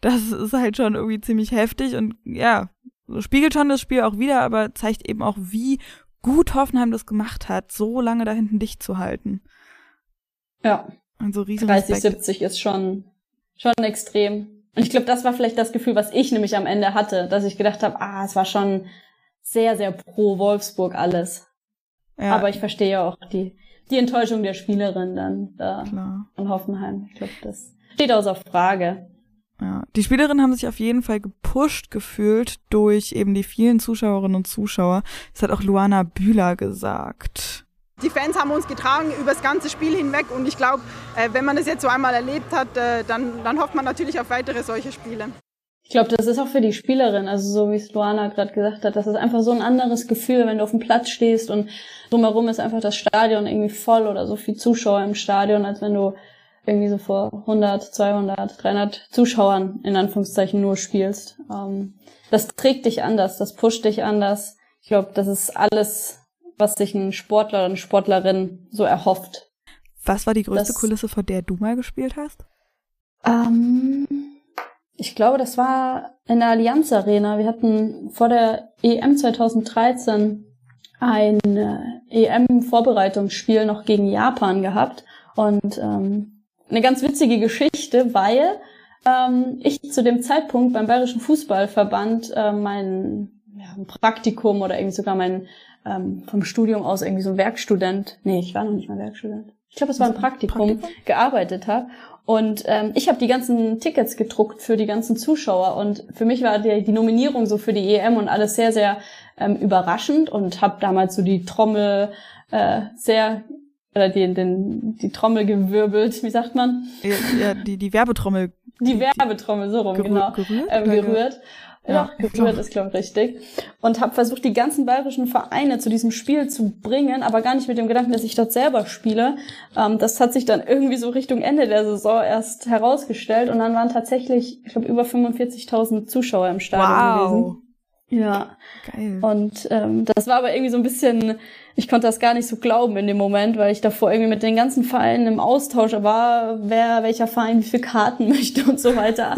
A: Das ist halt schon irgendwie ziemlich heftig und ja, spiegelt schon das Spiel auch wieder, aber zeigt eben auch, wie gut Hoffenheim das gemacht hat, so lange da hinten dicht zu halten.
C: Ja.
A: Also riesen
C: 30, 70 ist schon, schon extrem. Und ich glaube, das war vielleicht das Gefühl, was ich nämlich am Ende hatte, dass ich gedacht habe, ah, es war schon sehr, sehr pro Wolfsburg alles. Ja. Aber ich verstehe ja auch die, die Enttäuschung der Spielerin dann da Klar. von Hoffenheim. Ich glaube, das steht außer Frage.
A: Ja, die Spielerinnen haben sich auf jeden Fall gepusht gefühlt durch eben die vielen Zuschauerinnen und Zuschauer. Das hat auch Luana Bühler gesagt.
E: Die Fans haben uns getragen über das ganze Spiel hinweg und ich glaube, äh, wenn man das jetzt so einmal erlebt hat, äh, dann, dann hofft man natürlich auf weitere solche Spiele.
C: Ich glaube, das ist auch für die Spielerin, also so wie es Luana gerade gesagt hat, das ist einfach so ein anderes Gefühl, wenn du auf dem Platz stehst und drumherum ist einfach das Stadion irgendwie voll oder so viel Zuschauer im Stadion, als wenn du irgendwie so vor 100, 200, 300 Zuschauern in Anführungszeichen nur spielst. Ähm, das trägt dich anders, das pusht dich anders. Ich glaube, das ist alles, was sich ein Sportler oder eine Sportlerin so erhofft.
A: Was war die größte das, Kulisse, vor der du mal gespielt hast?
C: Ähm, ich glaube, das war in der Allianz Arena. Wir hatten vor der EM 2013 ein äh, EM-Vorbereitungsspiel noch gegen Japan gehabt. Und ähm, eine ganz witzige Geschichte, weil ähm, ich zu dem Zeitpunkt beim Bayerischen Fußballverband äh, mein ja, Praktikum oder irgendwie sogar mein ähm, vom Studium aus irgendwie so ein Werkstudent, nee, ich war noch nicht mal Werkstudent. Ich glaube, es war ein Praktikum, Praktikum? gearbeitet habe. Und ähm, ich habe die ganzen Tickets gedruckt für die ganzen Zuschauer. Und für mich war die, die Nominierung so für die EM und alles sehr, sehr ähm, überraschend und habe damals so die Trommel äh, sehr oder die, den, die Trommel gewirbelt, wie sagt man?
A: Ja, ja die, die Werbetrommel.
C: Die, die Werbetrommel, so rum, genau. Gerührt? Ähm, gerührt. Ja, ja gerührt ist, glaube ich, richtig. Und habe versucht, die ganzen bayerischen Vereine zu diesem Spiel zu bringen, aber gar nicht mit dem Gedanken, dass ich dort selber spiele. Ähm, das hat sich dann irgendwie so Richtung Ende der Saison erst herausgestellt und dann waren tatsächlich, ich glaube, über 45.000 Zuschauer im Stadion wow. gewesen. Ja. Geil. Und ähm, das war aber irgendwie so ein bisschen, ich konnte das gar nicht so glauben in dem Moment, weil ich davor irgendwie mit den ganzen Vereinen im Austausch war, wer welcher Verein wie viele Karten möchte und so weiter.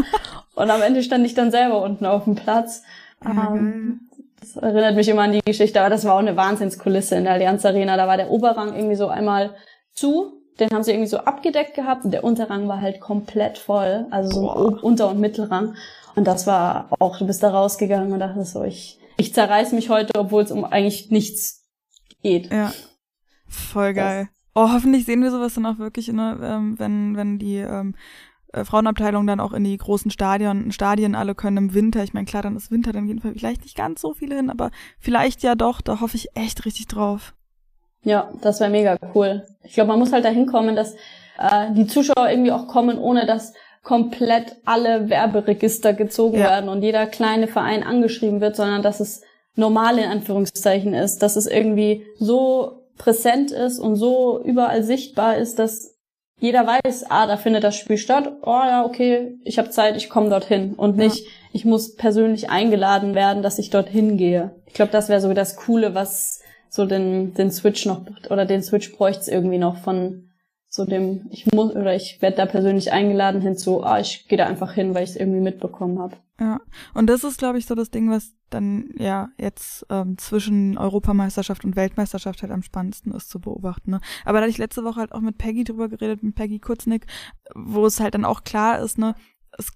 C: und am Ende stand ich dann selber unten auf dem Platz. Mhm. das erinnert mich immer an die Geschichte, aber das war auch eine Wahnsinnskulisse in der Allianz Arena. Da war der Oberrang irgendwie so einmal zu Den haben sie irgendwie so abgedeckt gehabt und der Unterrang war halt komplett voll. Also so ein. Unter- und Mittelrang. Und das war auch, du bist da rausgegangen und dachtest so, ich, ich zerreiß mich heute, obwohl es um eigentlich nichts geht.
A: Ja. Voll geil. Oh, hoffentlich sehen wir sowas dann auch wirklich, ne, ähm, wenn, wenn die ähm, äh, Frauenabteilung dann auch in die großen Stadien, Stadien alle können im Winter. Ich meine, klar, dann ist Winter dann Fall vielleicht nicht ganz so viele hin, aber vielleicht ja doch, da hoffe ich echt richtig drauf.
C: Ja, das wäre mega cool. Ich glaube, man muss halt dahin kommen, dass äh, die Zuschauer irgendwie auch kommen, ohne dass komplett alle Werberegister gezogen
A: Ja.
C: werden und jeder kleine Verein angeschrieben wird, sondern dass es normal in Anführungszeichen ist, dass es irgendwie so präsent ist und so überall sichtbar ist, dass jeder weiß, ah, da findet das Spiel statt. Oh ja, okay, ich habe Zeit, ich komme dorthin und
A: Ja.
C: nicht, ich muss persönlich eingeladen werden, dass ich dorthin gehe. Ich glaube, das wäre so das Coole, was so den den Switch noch oder den Switch bräuchte es irgendwie noch von so dem ich muss oder ich werde da persönlich eingeladen hinzu, ah, ich gehe da einfach hin, weil ich es irgendwie mitbekommen habe.
A: Ja, und das ist, glaube ich, so das Ding, was dann ja jetzt ähm, zwischen Europameisterschaft und Weltmeisterschaft halt am spannendsten ist zu beobachten. Ne? Aber da hatte ich letzte Woche halt auch mit Peggy drüber geredet, mit Peggy Kutznick, wo es halt dann auch klar ist, ne, es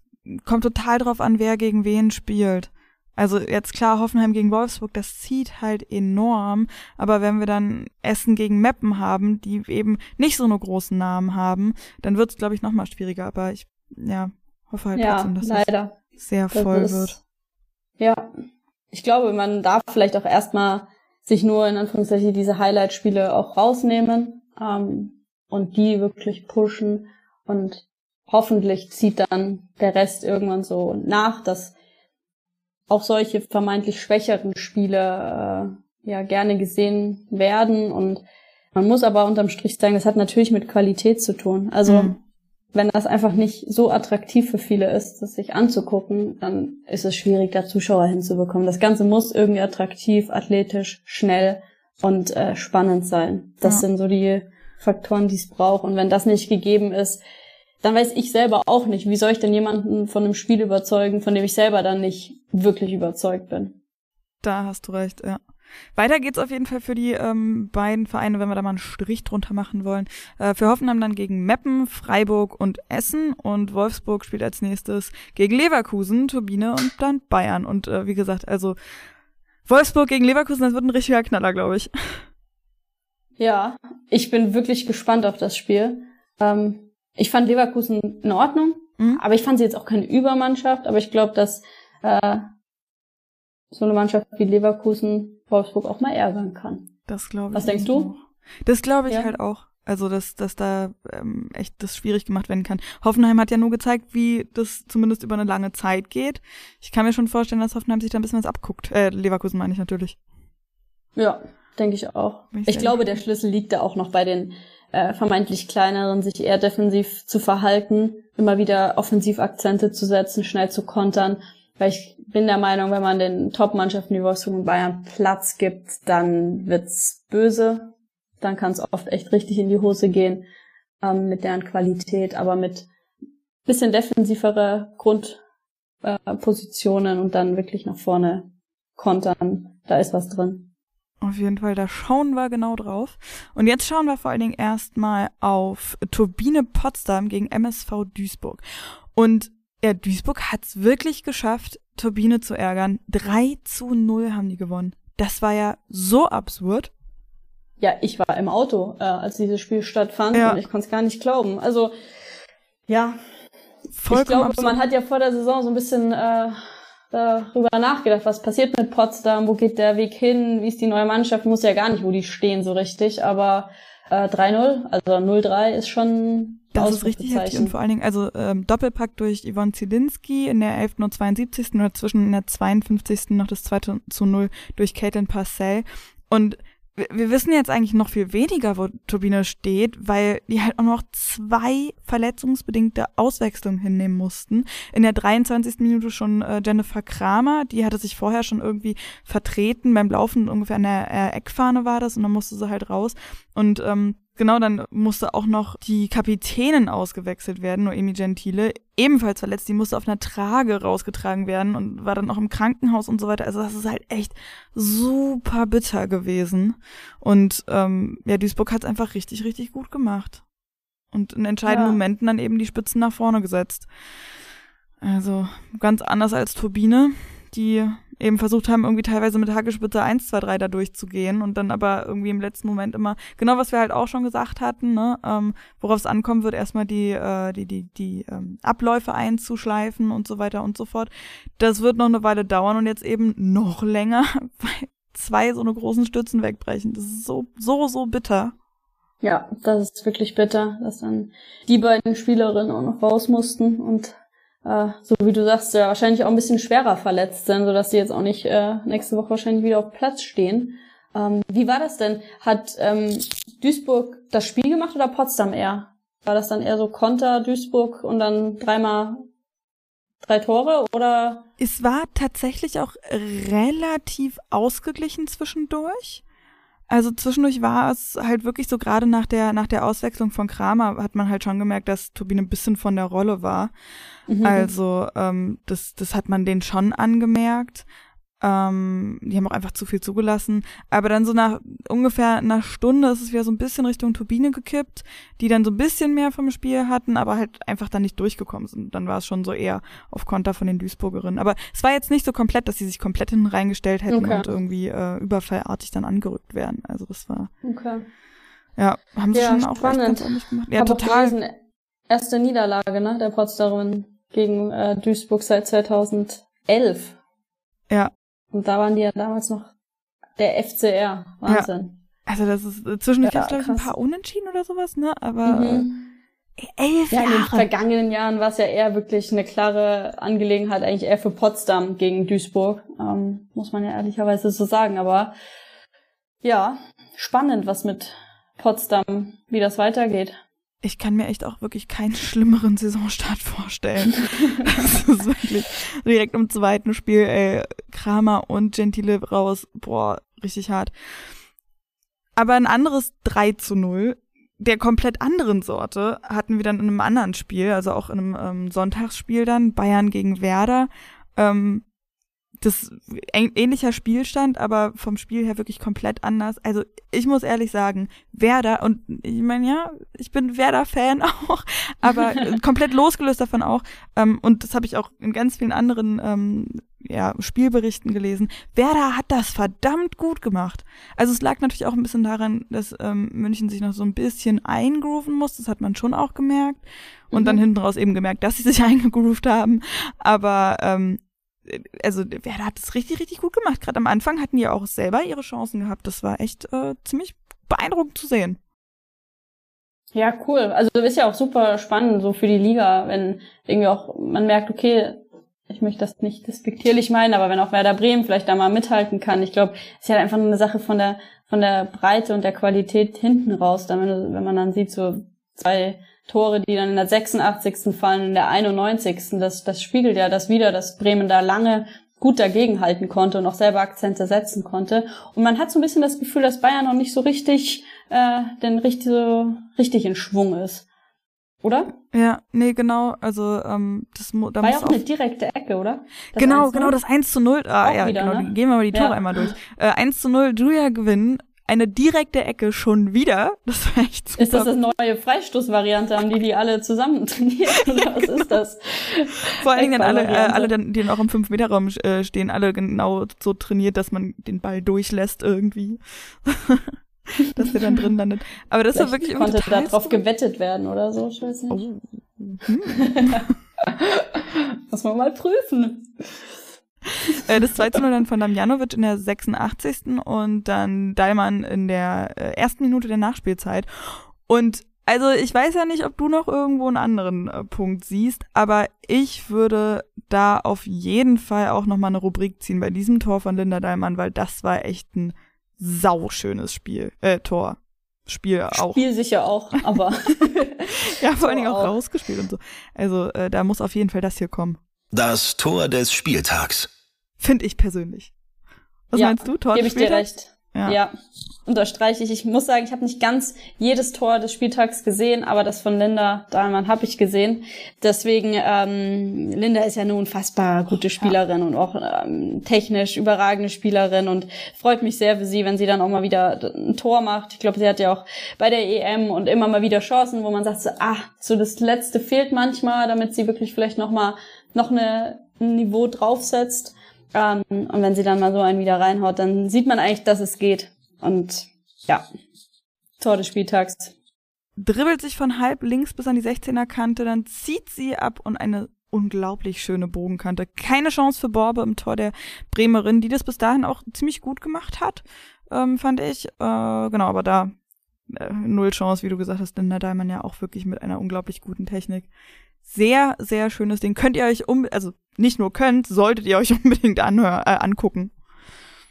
A: kommt total drauf an, wer gegen wen spielt. Also jetzt klar, Hoffenheim gegen Wolfsburg, das zieht halt enorm. Aber wenn wir dann Essen gegen Meppen haben, die eben nicht so eine großen Namen haben, dann wird es, glaube ich, noch mal schwieriger. Aber ich, ja, hoffe halt
C: ja,
A: trotzdem, dass es
C: leider.
A: sehr
C: Das
A: voll
C: ist-
A: wird.
C: Ja, ich glaube, man darf vielleicht auch erstmal sich nur in Anführungszeichen diese Highlight-Spiele auch rausnehmen ähm, und die wirklich pushen und hoffentlich zieht dann der Rest irgendwann so nach, dass auch solche vermeintlich schwächeren Spiele äh, ja gerne gesehen werden und man muss aber unterm Strich sagen, das hat natürlich mit Qualität zu tun. Also
A: Mhm.
C: wenn das einfach nicht so attraktiv für viele ist, das sich anzugucken, dann ist es schwierig, da Zuschauer hinzubekommen. Das Ganze muss irgendwie attraktiv, athletisch, schnell und äh, spannend sein. Das
A: Ja.
C: sind so die Faktoren, die es braucht. Und wenn das nicht gegeben ist, dann weiß ich selber auch nicht, wie soll ich denn jemanden von einem Spiel überzeugen, von dem ich selber dann nicht wirklich überzeugt bin.
A: Da hast du recht, ja. Weiter geht's auf jeden Fall für die ähm, beiden Vereine, wenn wir da mal einen Strich drunter machen wollen. Äh, für Hoffenheim dann gegen Meppen, Freiburg und Essen und Wolfsburg spielt als nächstes gegen Leverkusen, Turbine und dann Bayern. Und äh, wie gesagt, also Wolfsburg gegen Leverkusen, das wird ein richtiger Knaller, glaube ich.
C: Ja, ich bin wirklich gespannt auf das Spiel. Ähm, ich fand Leverkusen in Ordnung,
A: Mhm.
C: aber ich fand sie jetzt auch keine Übermannschaft. Aber ich glaube, dass äh, so eine Mannschaft wie Leverkusen Wolfsburg auch mal ärgern kann.
A: Das glaube ich.
C: Was denkst du?
A: auch. Das glaube ich
C: Ja.
A: halt auch. Also, dass, dass da ähm, echt das schwierig gemacht werden kann. Hoffenheim hat ja nur gezeigt, wie das zumindest über eine lange Zeit geht. Ich kann mir schon vorstellen, dass Hoffenheim sich da ein bisschen was abguckt. Äh, Leverkusen meine ich natürlich.
C: Ja, denke ich auch.
A: Ich
C: Ich glaube, der Schlüssel liegt da auch noch bei den äh, vermeintlich kleineren, sich eher defensiv zu verhalten, immer wieder Offensivakzente zu setzen, schnell zu kontern. Weil ich bin der Meinung, wenn man den Top-Mannschaften wie Wolfsburg und Bayern Platz gibt, dann wird's böse. Dann kann es oft echt richtig in die Hose gehen ähm, mit deren Qualität, aber mit bisschen defensivere Grundpositionen äh, und dann wirklich nach vorne kontern. Da ist was drin.
A: Auf jeden Fall, da schauen wir genau drauf. Und jetzt schauen wir vor allen Dingen erstmal auf Turbine Potsdam gegen MSV Duisburg. Und ja, Duisburg hat's wirklich geschafft, Turbine zu ärgern. 3 zu 0 haben die gewonnen. Das war ja so absurd.
C: Ja, ich war im Auto, äh, als dieses Spiel stattfand
A: Ja.
C: und ich konnte es gar nicht glauben. Also, ja,
A: Vollkommen
C: ich glaube,
A: absurd.
C: man hat ja vor der Saison so ein bisschen äh, darüber nachgedacht, was passiert mit Potsdam, wo geht der Weg hin, wie ist die neue Mannschaft, muss ja gar nicht, wo die stehen so richtig, aber äh, 3-0, also 0-3 ist schon
A: Das ist richtig heftig und vor allen Dingen, also ähm, Doppelpack durch Yvonne Zielinski in der 11. und 72. und dazwischen in der 52. noch das 2 zu 0 durch Caitlin Parcell. Und wir, wissen jetzt eigentlich noch viel weniger, wo Turbine steht, weil die halt auch noch zwei verletzungsbedingte Auswechslungen hinnehmen mussten. In der 23. Minute schon äh, Jennifer Kramer, die hatte sich vorher schon irgendwie vertreten beim Laufen ungefähr an der äh, Eckfahne war das und dann musste sie halt raus. Und ähm, genau, dann musste auch noch die Kapitänin ausgewechselt werden, Noemi Gentile, ebenfalls verletzt. Die musste auf einer Trage rausgetragen werden und war dann auch im Krankenhaus und so weiter. Also das ist halt echt super bitter gewesen. Und ähm, ja, Duisburg hat es einfach richtig, richtig gut gemacht. und in entscheidenden
C: Ja.
A: Momenten dann eben die Spitzen nach vorne gesetzt. Also ganz anders als Turbine, die eben versucht haben, irgendwie teilweise mit Hackespitze 1, 2, 3 da durchzugehen und dann aber irgendwie im letzten Moment immer, genau was wir halt auch schon gesagt hatten, ne, ähm, worauf es ankommen wird, erstmal die, äh, die, die, die ähm, Abläufe einzuschleifen und so weiter und so fort. Das wird noch eine Weile dauern und jetzt eben noch länger, weil zwei so eine großen Stützen wegbrechen. Das ist so, so, so bitter.
C: Ja, das ist wirklich bitter, dass dann die beiden Spielerinnen auch noch raus mussten und äh, so wie du sagst, ja wahrscheinlich auch ein bisschen schwerer verletzt sind, sodass die jetzt auch nicht äh, nächste Woche wahrscheinlich wieder auf Platz stehen. Ähm, wie war das denn? Hat ähm, Duisburg das Spiel gemacht oder Potsdam eher? War das dann eher so Konter Duisburg und dann dreimal drei Tore oder?
A: Es war tatsächlich auch relativ ausgeglichen zwischendurch. Also zwischendurch war es halt wirklich so gerade nach der nach der Auswechslung von Kramer hat man halt schon gemerkt, dass Turbine ein bisschen von der Rolle war.
C: Mhm.
A: Also ähm, das das hat man denen schon angemerkt. Ähm, die haben auch einfach zu viel zugelassen. Aber dann so nach ungefähr einer Stunde ist es wieder so ein bisschen Richtung Turbine gekippt, die dann so ein bisschen mehr vom Spiel hatten, aber halt einfach dann nicht durchgekommen sind. Dann war es schon so eher auf Konter von den Duisburgerinnen. Aber es war jetzt nicht so komplett, dass sie sich komplett hinten reingestellt hätten
C: Okay.
A: und irgendwie äh, überfallartig dann angerückt wären. Also das war,
C: Okay.
A: ja, haben sie
C: Ja,
A: schon auch echt
C: spannend.
A: ganz ordentlich gemacht. Ja,
C: auch
A: total.
C: erste Niederlage, ne, der Potsdamerin gegen äh, Duisburg seit 2011.
A: Ja.
C: Und da waren die ja damals noch der FCR. Wahnsinn.
A: Also das ist äh, zwischendurch
C: Ja,
A: glaube ich, ein paar Unentschieden oder sowas, ne? Aber
C: Mhm.
A: äh, elf
C: Ja, in den
A: Jahre.
C: vergangenen Jahren war es ja eher wirklich eine klare Angelegenheit, eigentlich eher für Potsdam gegen Duisburg, ähm, muss man ja ehrlicherweise so sagen. Aber ja, spannend, was mit Potsdam, wie das weitergeht.
A: Ich kann mir echt auch wirklich keinen schlimmeren Saisonstart vorstellen. das ist wirklich direkt im zweiten Spiel, ey, Kramer und Gentile raus. Boah, richtig hart. Aber ein anderes 3 zu 0 der komplett anderen Sorte hatten wir dann in einem anderen Spiel, also auch in einem ähm, Sonntagsspiel dann, Bayern gegen Werder. Ähm, das ähn- ähnlicher Spielstand, aber vom Spiel her wirklich komplett anders. Also ich muss ehrlich sagen, Werder und ich meine ja, ich bin Werder-Fan auch, aber komplett losgelöst davon auch. Ähm, und das habe ich auch in ganz vielen anderen ähm, ja, Spielberichten gelesen. Werder hat das verdammt gut gemacht. Also es lag natürlich auch ein bisschen daran, dass ähm, München sich noch so ein bisschen eingrooven muss. Das hat man schon auch gemerkt. Und
C: Mhm.
A: dann hinten raus eben gemerkt, dass sie sich eingegroovt haben. Aber ähm, also Werder hat es richtig, richtig gut gemacht. Gerade am Anfang hatten die auch selber ihre Chancen gehabt. Das war echt äh, ziemlich beeindruckend zu sehen.
C: Ja, cool. Also ist ja auch super spannend so für die Liga, wenn irgendwie auch man merkt, okay, ich möchte das nicht despektierlich meinen, aber wenn auch Werder Bremen vielleicht da mal mithalten kann, ich glaube, es ist ja einfach nur eine Sache von der von der Breite und der Qualität hinten raus, dann wenn, wenn man dann sieht so zwei Tore, die dann in der 86. fallen, in der 91. Das, das spiegelt ja das wieder, dass Bremen da lange gut dagegenhalten konnte und auch selber Akzente setzen konnte. Und man hat so ein bisschen das Gefühl, dass Bayern noch nicht so richtig, äh, denn richtig, so, richtig in Schwung ist. Oder?
A: Ja, nee, genau. Also ähm, das da
C: War ja auch eine direkte Ecke, oder? Das
A: genau,
C: 1-0?
A: genau, das 1 zu 0. Ah,
C: Auch
A: ja,
C: wieder,
A: genau.
C: ne?
A: Gehen wir mal die Tore
C: Ja.
A: einmal durch. Äh, 1 zu 0, Julia gewinnen. Eine direkte Ecke schon wieder. Das war echt super.
C: Ist das das neue Freistoßvariante? Haben die die alle zusammen trainiert? Oder was ist das?
A: Vor allen Dingen dann alle, äh, alle, dann, die dann auch im 5-Meter-Raum äh, stehen, alle genau so trainiert, dass man den Ball durchlässt irgendwie. dass der dann drin landet. Aber das war
C: Vielleicht
A: wirklich irgendwie
C: konnte da drauf gewettet werden oder so. Ich weiß nicht.
A: Oh.
C: Muss man mal prüfen.
A: Äh, das 2 zu 0 dann von Damjanovic in der 86. und dann Dallmann in der äh, ersten Minute der Nachspielzeit. Und also ich weiß ja nicht, ob du noch irgendwo einen anderen äh, Punkt siehst, aber ich würde da auf jeden Fall auch nochmal eine Rubrik ziehen bei diesem Tor von Linda Dallmann, weil das war echt ein sauschönes Spiel, äh, Tor. Spiel auch.
C: Spiel sicher auch, aber
A: ja, vor allen Dingen auch
C: auch.
A: rausgespielt und so. Also äh, da muss auf jeden Fall das hier kommen.
B: Das Tor des Spieltags.
A: Finde ich persönlich. Was
C: Ja,
A: meinst du, Tor
C: gebe ich dir recht. Ja. ja, unterstreiche ich. Ich muss sagen, ich habe nicht ganz jedes Tor des Spieltags gesehen, aber das von Linda Dahlmann habe ich gesehen. Deswegen, ähm, Linda ist ja eine unfassbar gute Spielerin ja. und auch ähm, technisch überragende Spielerin und freut mich sehr für sie, wenn sie dann auch mal wieder ein Tor macht. Ich glaube, sie hat ja auch bei der EM und immer mal wieder Chancen, wo man sagt, so, ah, so das Letzte fehlt manchmal, damit sie wirklich vielleicht noch mal noch eine, ein Niveau draufsetzt. Ähm, und wenn sie dann mal so einen wieder reinhaut, dann sieht man eigentlich, dass es geht. Und ja, Tor des Spieltags.
A: Dribbelt sich von halb links bis an die 16er Kante, dann zieht sie ab und eine unglaublich schöne Bogenkante. Keine Chance für Borbe im Tor der Bremerin, die das bis dahin auch ziemlich gut gemacht hat, ähm, fand ich. Äh, genau, aber da äh, null Chance, wie du gesagt hast, denn Daimann ja auch wirklich mit einer unglaublich guten Technik. Sehr, sehr schönes Ding. Könnt ihr euch um, also nicht nur könnt, solltet ihr euch unbedingt anhör, äh, angucken.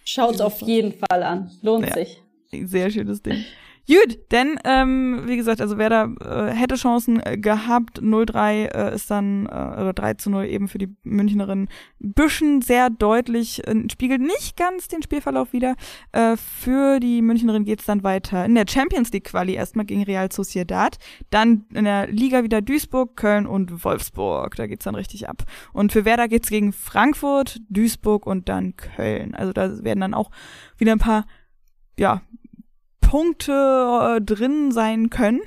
C: Schaut's auf jeden Fall an. Lohnt ja, sich.
A: Sehr schönes Ding. Gut, denn ähm, wie gesagt, also Werder äh, hätte Chancen äh, gehabt. 0-3 äh, ist dann, äh, oder 3 zu 0 eben für die Münchnerin Büschen sehr deutlich, äh, spiegelt nicht ganz den Spielverlauf wieder. Äh, für die Münchnerin geht's dann weiter in der Champions League Quali erstmal gegen Real Sociedad, dann in der Liga wieder Duisburg, Köln und Wolfsburg. Da geht's dann richtig ab. Und für Werder geht's gegen Frankfurt, Duisburg und dann Köln. Also da werden dann auch wieder ein paar ja, Punkte äh, drin sein können.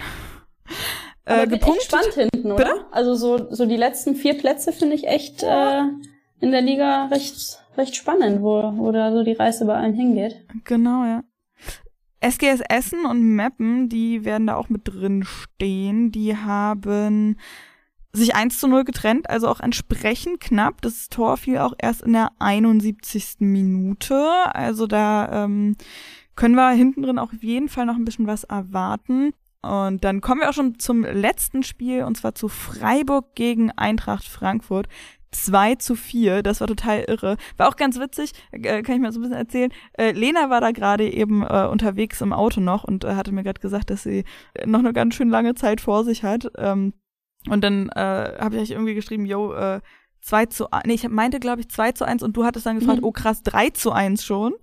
C: Aber äh, gepunktet. spannend hinten, oder? Bitte? Also so, so die letzten vier Plätze finde ich echt äh, in der Liga recht, recht spannend, wo, wo da so die Reise bei allen hingeht.
A: Genau, ja. SGS Essen und Meppen, die werden da auch mit drin stehen. Die haben sich 1 zu 0 getrennt, also auch entsprechend knapp. Das Tor fiel auch erst in der 71. Minute. Also da ähm, können wir hinten drin auch auf jeden Fall noch ein bisschen was erwarten. Und dann kommen wir auch schon zum letzten Spiel, und zwar zu Freiburg gegen Eintracht Frankfurt. 2 zu 4, das war total irre. War auch ganz witzig, äh, kann ich mal so ein bisschen erzählen. Äh, Lena war da gerade eben äh, unterwegs im Auto noch und äh, hatte mir gerade gesagt, dass sie noch eine ganz schön lange Zeit vor sich hat. Ähm, und dann äh, habe ich euch irgendwie geschrieben, yo, äh, 2 zu 1, nee, ich meinte, glaube ich, 2 zu 1 und du hattest dann gefragt, mhm. oh krass, 3 zu 1 schon.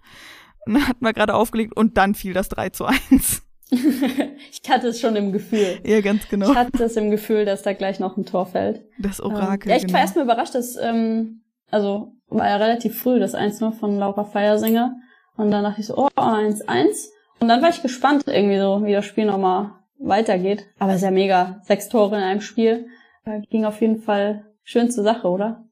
A: hat man gerade aufgelegt und dann fiel das 3 zu 1.
C: ich hatte es schon im Gefühl.
A: Ja, ganz genau.
C: Ich hatte es im Gefühl, dass da gleich noch ein Tor fällt.
A: Das Orakel.
C: Ähm, ja, ich genau. war erstmal überrascht, dass, ähm, also war ja relativ früh das 1-0 von Laura Feiersinger. Und dann dachte ich so, oh, 1-1. Und dann war ich gespannt irgendwie so, wie das Spiel nochmal weitergeht. Aber es ist ja mega. Sechs Tore in einem Spiel. Äh, ging auf jeden Fall schön zur Sache, oder?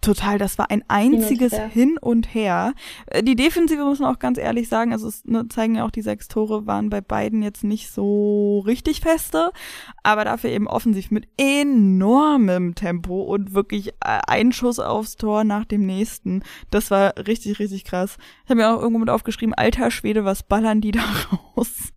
A: Total, das war ein einziges Hin und, Hin und Her. Äh, die Defensive muss man auch ganz ehrlich sagen, also es ne, zeigen ja auch die sechs Tore, waren bei beiden jetzt nicht so richtig feste, aber dafür eben offensiv mit enormem Tempo und wirklich äh, ein Schuss aufs Tor nach dem nächsten. Das war richtig, richtig krass. Ich habe mir auch irgendwo mit aufgeschrieben, alter Schwede, was ballern die da raus?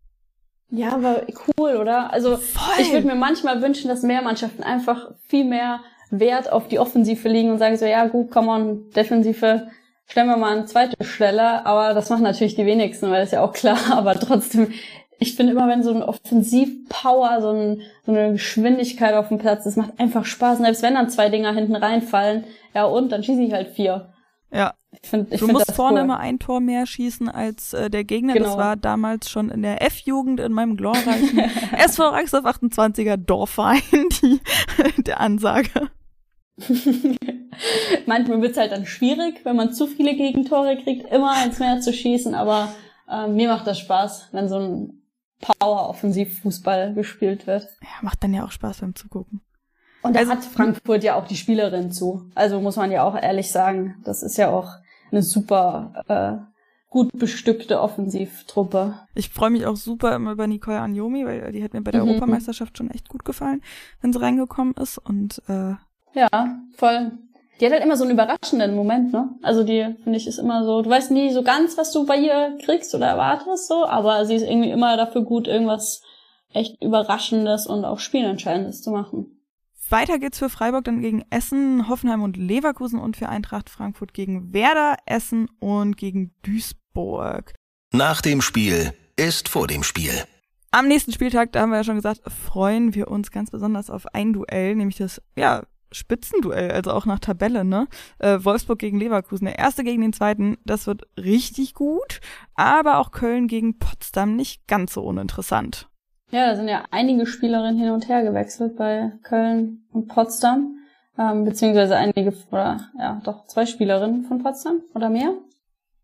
C: Ja, aber cool, oder? Also Voll. ich würde mir manchmal wünschen, dass mehr Mannschaften einfach viel mehr Wert auf die Offensive legen und sagen so, ja gut, come on, Defensive stellen wir mal an zweite Stelle, aber das machen natürlich die wenigsten, weil das ist ja auch klar, aber trotzdem, ich finde immer, wenn so ein Offensivpower, so, ein, so eine Geschwindigkeit auf dem Platz, das macht einfach Spaß. Und selbst wenn dann zwei Dinger hinten reinfallen, ja und, dann schieße ich halt vier.
A: Ja. Ich find, ich du musst vorne cool. immer ein Tor mehr schießen als äh, der Gegner. Genau. Das war damals schon in der F-Jugend in meinem glorreichen SV Rangsdorf 28er Dorfverein die, der Ansage.
C: Manchmal wird's halt dann schwierig, wenn man zu viele Gegentore kriegt, immer eins mehr zu schießen, aber äh, mir macht das Spaß, wenn so ein Power-Offensiv-Fußball gespielt wird.
A: Ja, macht dann ja auch Spaß beim Zugucken.
C: Und da also, hat Frankfurt ja auch die Spielerin zu. Also muss man ja auch ehrlich sagen, das ist ja auch eine super äh, gut bestückte Offensivtruppe.
A: Ich freue mich auch super immer über Nicole Anjomi, weil die hat mir bei der mhm. Europameisterschaft schon echt gut gefallen, wenn sie reingekommen ist. Und äh,
C: ja, voll. Die hat halt immer so einen überraschenden Moment, ne? Also die, finde ich, ist immer so, du weißt nie so ganz, was du bei ihr kriegst oder erwartest, so, aber sie ist irgendwie immer dafür gut, irgendwas echt Überraschendes und auch Spielentscheidendes zu machen.
A: Weiter geht's für Freiburg dann gegen Essen, Hoffenheim und Leverkusen und für Eintracht Frankfurt gegen Werder, Essen und gegen Duisburg.
B: Nach dem Spiel ist vor dem Spiel.
A: Am nächsten Spieltag, da haben wir ja schon gesagt, freuen wir uns ganz besonders auf ein Duell, nämlich das, ja, Spitzenduell, also auch nach Tabelle, ne? Äh, Wolfsburg gegen Leverkusen, der erste gegen den zweiten, das wird richtig gut, aber auch Köln gegen Potsdam nicht ganz so uninteressant.
C: Ja, da sind ja einige Spielerinnen hin und her gewechselt bei Köln und Potsdam, ähm, beziehungsweise einige, oder ja, doch zwei Spielerinnen von Potsdam oder mehr.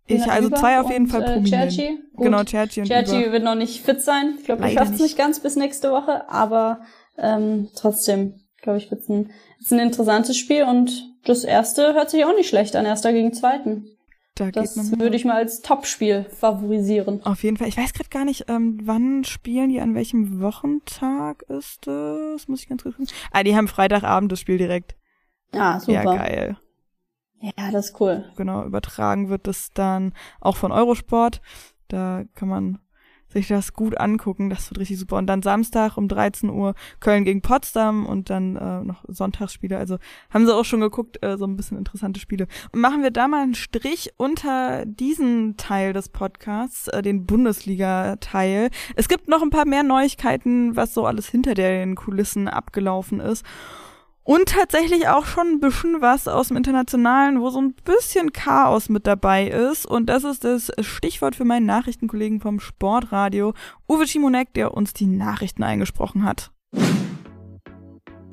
A: Ich, also zwei auf jeden Fall
C: äh,
A: prominent.
C: Cerci.
A: Genau, Cerci und
C: Cerci wird noch nicht fit sein. Ich glaube, er schafft es
A: nicht.
C: nicht ganz bis nächste Woche, aber ähm, trotzdem, glaube ich, wird es ein, wird's ein interessantes Spiel und das erste hört sich auch nicht schlecht an, erster gegen zweiten.
A: Da
C: Das würde ich mal als Topspiel favorisieren.
A: Auf jeden Fall. Ich weiß gerade gar nicht, ähm, wann spielen die, an welchem Wochentag ist das? Muss ich ganz kurz gucken. Ah, die haben Freitagabend das Spiel direkt.
C: Ah, super.
A: Ja, geil.
C: Ja, das ist cool.
A: Genau, übertragen wird es dann auch von Eurosport. Da kann man sich das gut angucken. Das wird richtig super. Und dann Samstag um 13 Uhr Köln gegen Potsdam und dann äh, noch Sonntagsspiele. Also haben sie auch schon geguckt, äh, so ein bisschen interessante Spiele. Und machen wir da mal einen Strich unter diesen Teil des Podcasts, äh, den Bundesliga-Teil. Es gibt noch ein paar mehr Neuigkeiten, was so alles hinter den Kulissen abgelaufen ist. Und tatsächlich auch schon ein bisschen was aus dem Internationalen, wo so ein bisschen Chaos mit dabei ist. Und das ist das Stichwort für meinen Nachrichtenkollegen vom Sportradio, Uwe Schimonek, der uns die Nachrichten eingesprochen hat.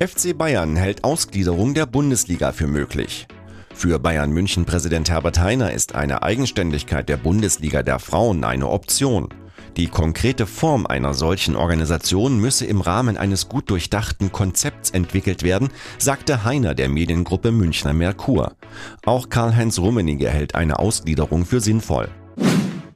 F: FC Bayern hält Ausgliederung der Bundesliga für möglich. Für Bayern München Präsident Herbert Heiner ist eine Eigenständigkeit der Bundesliga der Frauen eine Option. Die konkrete Form einer solchen Organisation müsse im Rahmen eines gut durchdachten Konzepts entwickelt werden, sagte Heiner der Mediengruppe Münchner Merkur. Auch Karl-Heinz Rummenigge hält eine Ausgliederung für sinnvoll.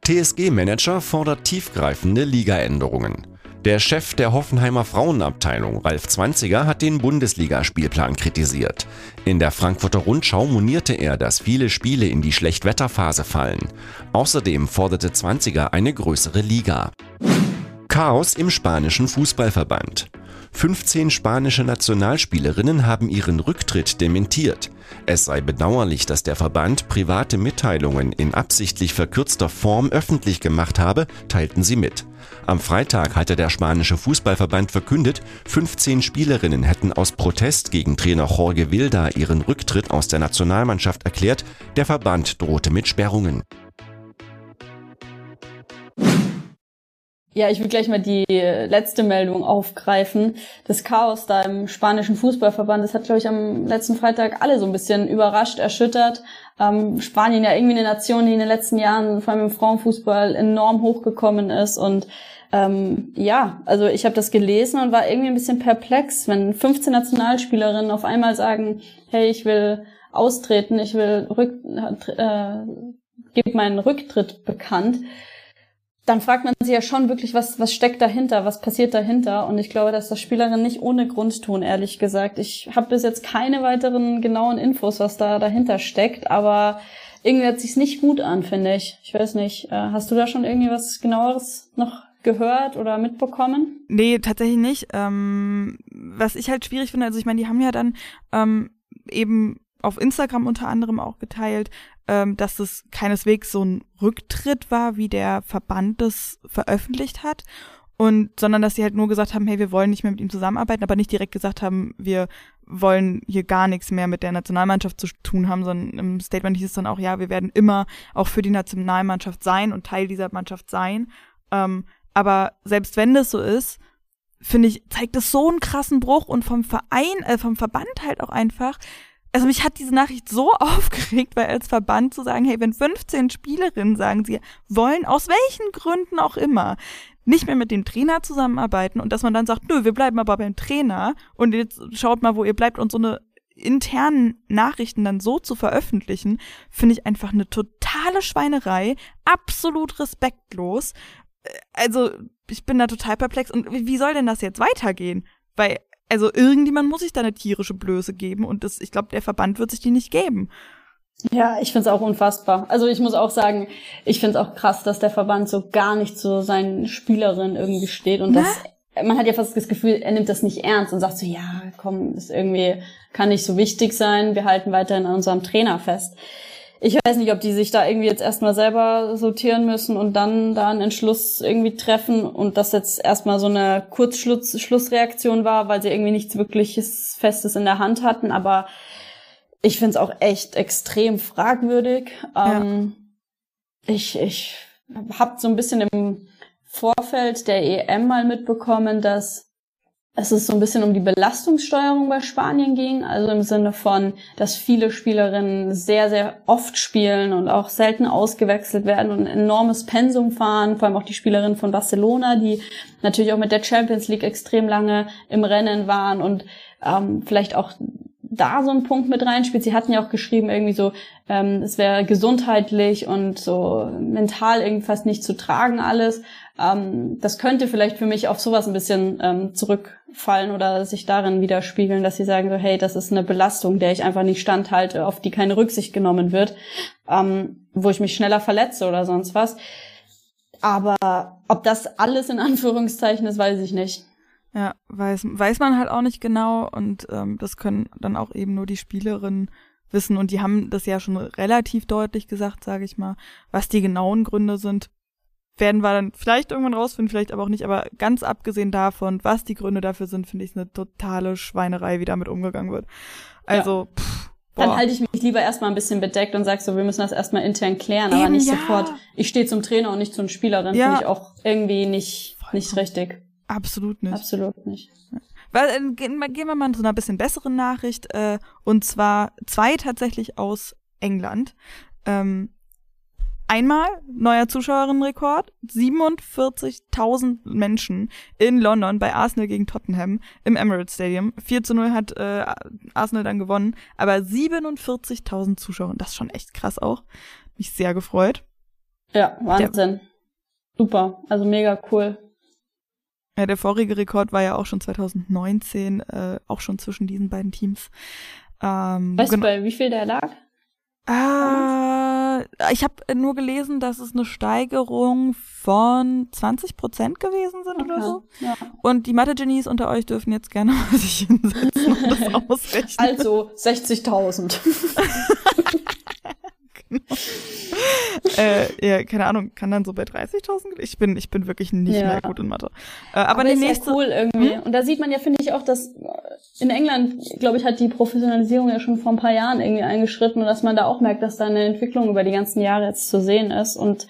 F: TSG-Manager fordert tiefgreifende Ligaänderungen. Der Chef der Hoffenheimer Frauenabteilung, Ralf Zwanziger, hat den Bundesligaspielplan kritisiert. In der Frankfurter Rundschau monierte er, dass viele Spiele in die Schlechtwetterphase fallen. Außerdem forderte Zwanziger eine größere Liga. Chaos im spanischen Fußballverband. 15 spanische Nationalspielerinnen haben ihren Rücktritt dementiert. Es sei bedauerlich, dass der Verband private Mitteilungen in absichtlich verkürzter Form öffentlich gemacht habe, teilten sie mit. Am Freitag hatte der spanische Fußballverband verkündet, 15 Spielerinnen hätten aus Protest gegen Trainer Jorge Vilda ihren Rücktritt aus der Nationalmannschaft erklärt. Der Verband drohte mit Sperrungen.
C: Ja, ich will gleich mal die letzte Meldung aufgreifen. Das Chaos da im spanischen Fußballverband, das hat, glaube ich, am letzten Freitag alle so ein bisschen überrascht, erschüttert. Ähm, Spanien ja irgendwie eine Nation, die in den letzten Jahren, vor allem im Frauenfußball, enorm hochgekommen ist. Und ähm, ja, also ich habe das gelesen und war irgendwie ein bisschen perplex, wenn 15 Nationalspielerinnen auf einmal sagen, hey, ich will austreten, ich will rück, äh, gebe meinen Rücktritt bekannt dann fragt man sich ja schon wirklich, was, was steckt dahinter, was passiert dahinter. Und ich glaube, dass das Spielerinnen nicht ohne Grund tun, ehrlich gesagt. Ich habe bis jetzt keine weiteren genauen Infos, was da dahinter steckt, aber irgendwie hört sich's nicht gut an, finde ich. Ich weiß nicht. Äh, hast du da schon irgendwie was genaueres noch gehört oder mitbekommen?
A: Nee, tatsächlich nicht. Ähm, was ich halt schwierig finde, also ich meine, die haben ja dann ähm, eben auf Instagram unter anderem auch geteilt, ähm, dass es keineswegs so ein Rücktritt war, wie der Verband das veröffentlicht hat. Und, sondern dass sie halt nur gesagt haben, hey, wir wollen nicht mehr mit ihm zusammenarbeiten, aber nicht direkt gesagt haben, wir wollen hier gar nichts mehr mit der Nationalmannschaft zu tun haben, sondern im Statement hieß es dann auch, ja, wir werden immer auch für die Nationalmannschaft sein und Teil dieser Mannschaft sein. Ähm, aber selbst wenn das so ist, finde ich, zeigt es so einen krassen Bruch und vom Verein, äh, vom Verband halt auch einfach, also mich hat diese Nachricht so aufgeregt, weil als Verband zu sagen, hey, wenn 15 Spielerinnen sagen, sie wollen aus welchen Gründen auch immer nicht mehr mit dem Trainer zusammenarbeiten und dass man dann sagt, nö, wir bleiben aber beim Trainer und jetzt schaut mal, wo ihr bleibt und so eine internen Nachrichten dann so zu veröffentlichen, finde ich einfach eine totale Schweinerei, absolut respektlos. Also, ich bin da total perplex und wie soll denn das jetzt weitergehen? Weil also irgendjemand muss sich da eine tierische Blöße geben und das, ich glaube, der Verband wird sich die nicht geben.
C: Ja, ich find's auch unfassbar. Also ich muss auch sagen, ich find's auch krass, dass der Verband so gar nicht zu seinen Spielerinnen irgendwie steht und
A: Na?
C: das, man hat ja fast das Gefühl, er nimmt das nicht ernst und sagt so, ja, komm, ist irgendwie, kann nicht so wichtig sein, wir halten weiterhin an unserem Trainer fest. Ich weiß nicht, ob die sich da irgendwie jetzt erstmal selber sortieren müssen und dann da einen Entschluss irgendwie treffen und das jetzt erstmal so eine Kurzschlussreaktion war, weil sie irgendwie nichts wirkliches Festes in der Hand hatten. Aber ich finde es auch echt extrem fragwürdig. Ja. Ähm, ich ich habe so ein bisschen im Vorfeld der EM mal mitbekommen, dass es ist so ein bisschen um die Belastungssteuerung bei Spanien ging, also im Sinne von, dass viele Spielerinnen sehr, sehr oft spielen und auch selten ausgewechselt werden und ein enormes Pensum fahren, vor allem auch die Spielerinnen von Barcelona, die natürlich auch mit der Champions League extrem lange im Rennen waren und ähm, vielleicht auch da so ein Punkt mit reinspielt. Sie hatten ja auch geschrieben, irgendwie so, ähm, es wäre gesundheitlich und so mental irgendwie fast nicht zu tragen alles. Ähm, das könnte vielleicht für mich auf sowas ein bisschen ähm, zurückfallen oder sich darin widerspiegeln, dass sie sagen so, hey, das ist eine Belastung, der ich einfach nicht standhalte, auf die keine Rücksicht genommen wird, ähm, wo ich mich schneller verletze oder sonst was. Aber ob das alles in Anführungszeichen ist, weiß ich nicht.
A: Ja, weiß, weiß man halt auch nicht genau und ähm, das können dann auch eben nur die Spielerinnen wissen und die haben das ja schon relativ deutlich gesagt, sage ich mal, was die genauen Gründe sind werden wir dann vielleicht irgendwann rausfinden, vielleicht aber auch nicht. Aber ganz abgesehen davon, was die Gründe dafür sind, finde ich es eine totale Schweinerei, wie damit umgegangen wird. Also, ja. pff,
C: Dann halte ich mich lieber erstmal ein bisschen bedeckt und sag so, wir müssen das erstmal intern klären, Eben, aber nicht ja. sofort, ich stehe zum Trainer und nicht zur Spielerin, ja. finde ich auch irgendwie nicht, nicht richtig.
A: Absolut nicht.
C: Absolut nicht.
A: Weil, äh, gehen wir mal zu einer bisschen besseren Nachricht, äh, und zwar zwei tatsächlich aus England. Ähm, Einmal neuer Zuschauerinnenrekord, 47.000 Menschen in London bei Arsenal gegen Tottenham im Emirates Stadium. 4 zu 0 hat äh, Arsenal dann gewonnen, aber 47.000 Zuschauer, das ist schon echt krass auch. Mich sehr gefreut.
C: Ja, Wahnsinn. Der, Super, also mega cool.
A: Ja, der vorige Rekord war ja auch schon 2019, äh, auch schon zwischen diesen beiden Teams.
C: Ähm, weißt du, bei wie viel der lag?
A: Ah, ich habe nur gelesen, dass es eine Steigerung von 20 Prozent gewesen sind okay. oder so. Ja. Und die Mathe-Genies unter euch dürfen jetzt gerne mal sich hinsetzen und das ausrechnen.
C: Also 60.000.
A: genau. äh, ja, keine Ahnung, kann dann so bei 30.000? Ich bin, ich bin wirklich nicht ja. mehr gut in Mathe.
C: Äh, aber, aber die ist nächste, cool irgendwie. Hm? Und da sieht man ja, finde ich, auch, dass in England, glaube ich, hat die Professionalisierung ja schon vor ein paar Jahren irgendwie eingeschritten und dass man da auch merkt, dass da eine Entwicklung über die ganzen Jahre jetzt zu sehen ist und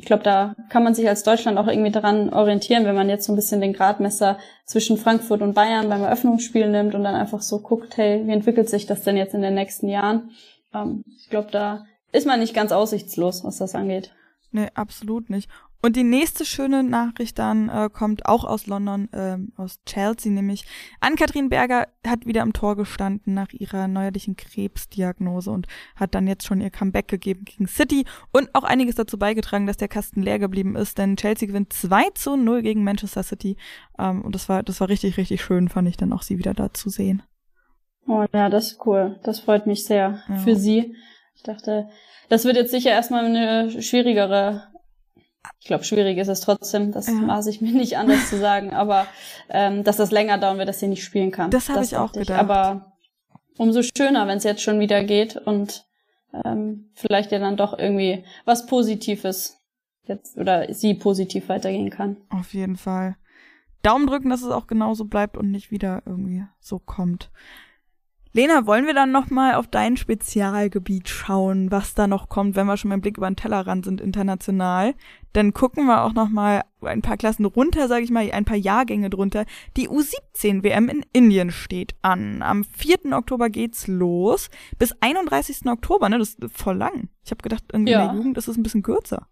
C: ich glaube, da kann man sich als Deutschland auch irgendwie daran orientieren, wenn man jetzt so ein bisschen den Gradmesser zwischen Frankfurt und Bayern beim Eröffnungsspiel nimmt und dann einfach so guckt, hey, wie entwickelt sich das denn jetzt in den nächsten Jahren? Ähm, ich glaube, da ist man nicht ganz aussichtslos, was das angeht.
A: Nee, absolut nicht. Und die nächste schöne Nachricht dann äh, kommt auch aus London, äh, aus Chelsea, nämlich Ann-Kathrin Berger hat wieder am Tor gestanden nach ihrer neuerlichen Krebsdiagnose und hat dann jetzt schon ihr Comeback gegeben gegen City und auch einiges dazu beigetragen, dass der Kasten leer geblieben ist, denn Chelsea gewinnt 2 zu 0 gegen Manchester City. Ähm, und das war, das war richtig, richtig schön, fand ich dann auch sie wieder da zu sehen.
C: Oh ja, das ist cool. Das freut mich sehr ja. für sie. Ich dachte, das wird jetzt sicher erstmal eine schwierigere. Ich glaube, schwierig ist es trotzdem. Das ja. maß ich mir nicht anders zu sagen, aber ähm, dass das länger dauern wird, dass sie nicht spielen kann.
A: Das habe ich auch gedacht. Ich.
C: Aber umso schöner, wenn es jetzt schon wieder geht und ähm, vielleicht ja dann doch irgendwie was Positives jetzt oder sie positiv weitergehen kann.
A: Auf jeden Fall. Daumen drücken, dass es auch genauso bleibt und nicht wieder irgendwie so kommt. Lena, wollen wir dann nochmal auf dein Spezialgebiet schauen, was da noch kommt, wenn wir schon beim Blick über den Tellerrand sind international? Dann gucken wir auch nochmal ein paar Klassen runter, sage ich mal, ein paar Jahrgänge drunter. Die U17 WM in Indien steht an. Am 4. Oktober geht's los. Bis 31. Oktober, ne? Das ist voll lang. Ich habe gedacht, irgendwie ja. in der Jugend ist es ein bisschen kürzer.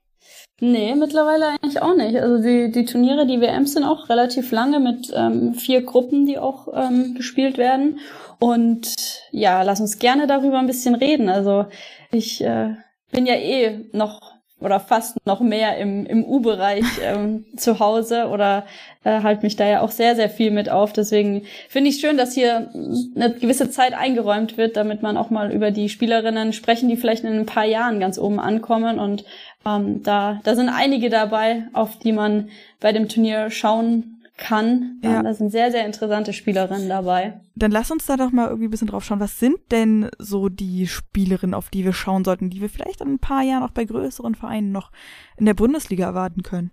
C: Nee, mittlerweile eigentlich auch nicht. Also die, die Turniere, die WMs sind auch relativ lange mit ähm, vier Gruppen, die auch ähm, gespielt werden. Und ja, lass uns gerne darüber ein bisschen reden. Also ich äh, bin ja eh noch oder fast noch mehr im, im U-Bereich ähm, zu Hause oder äh, halt mich da ja auch sehr, sehr viel mit auf. Deswegen finde ich schön, dass hier eine gewisse Zeit eingeräumt wird, damit man auch mal über die Spielerinnen sprechen, die vielleicht in ein paar Jahren ganz oben ankommen. Und ähm, da, da sind einige dabei, auf die man bei dem Turnier schauen kann.
A: Ja.
C: Da sind sehr, sehr interessante Spielerinnen dabei.
A: Dann lass uns da doch mal irgendwie ein bisschen drauf schauen. Was sind denn so die Spielerinnen, auf die wir schauen sollten, die wir vielleicht in ein paar Jahren auch bei größeren Vereinen noch in der Bundesliga erwarten können?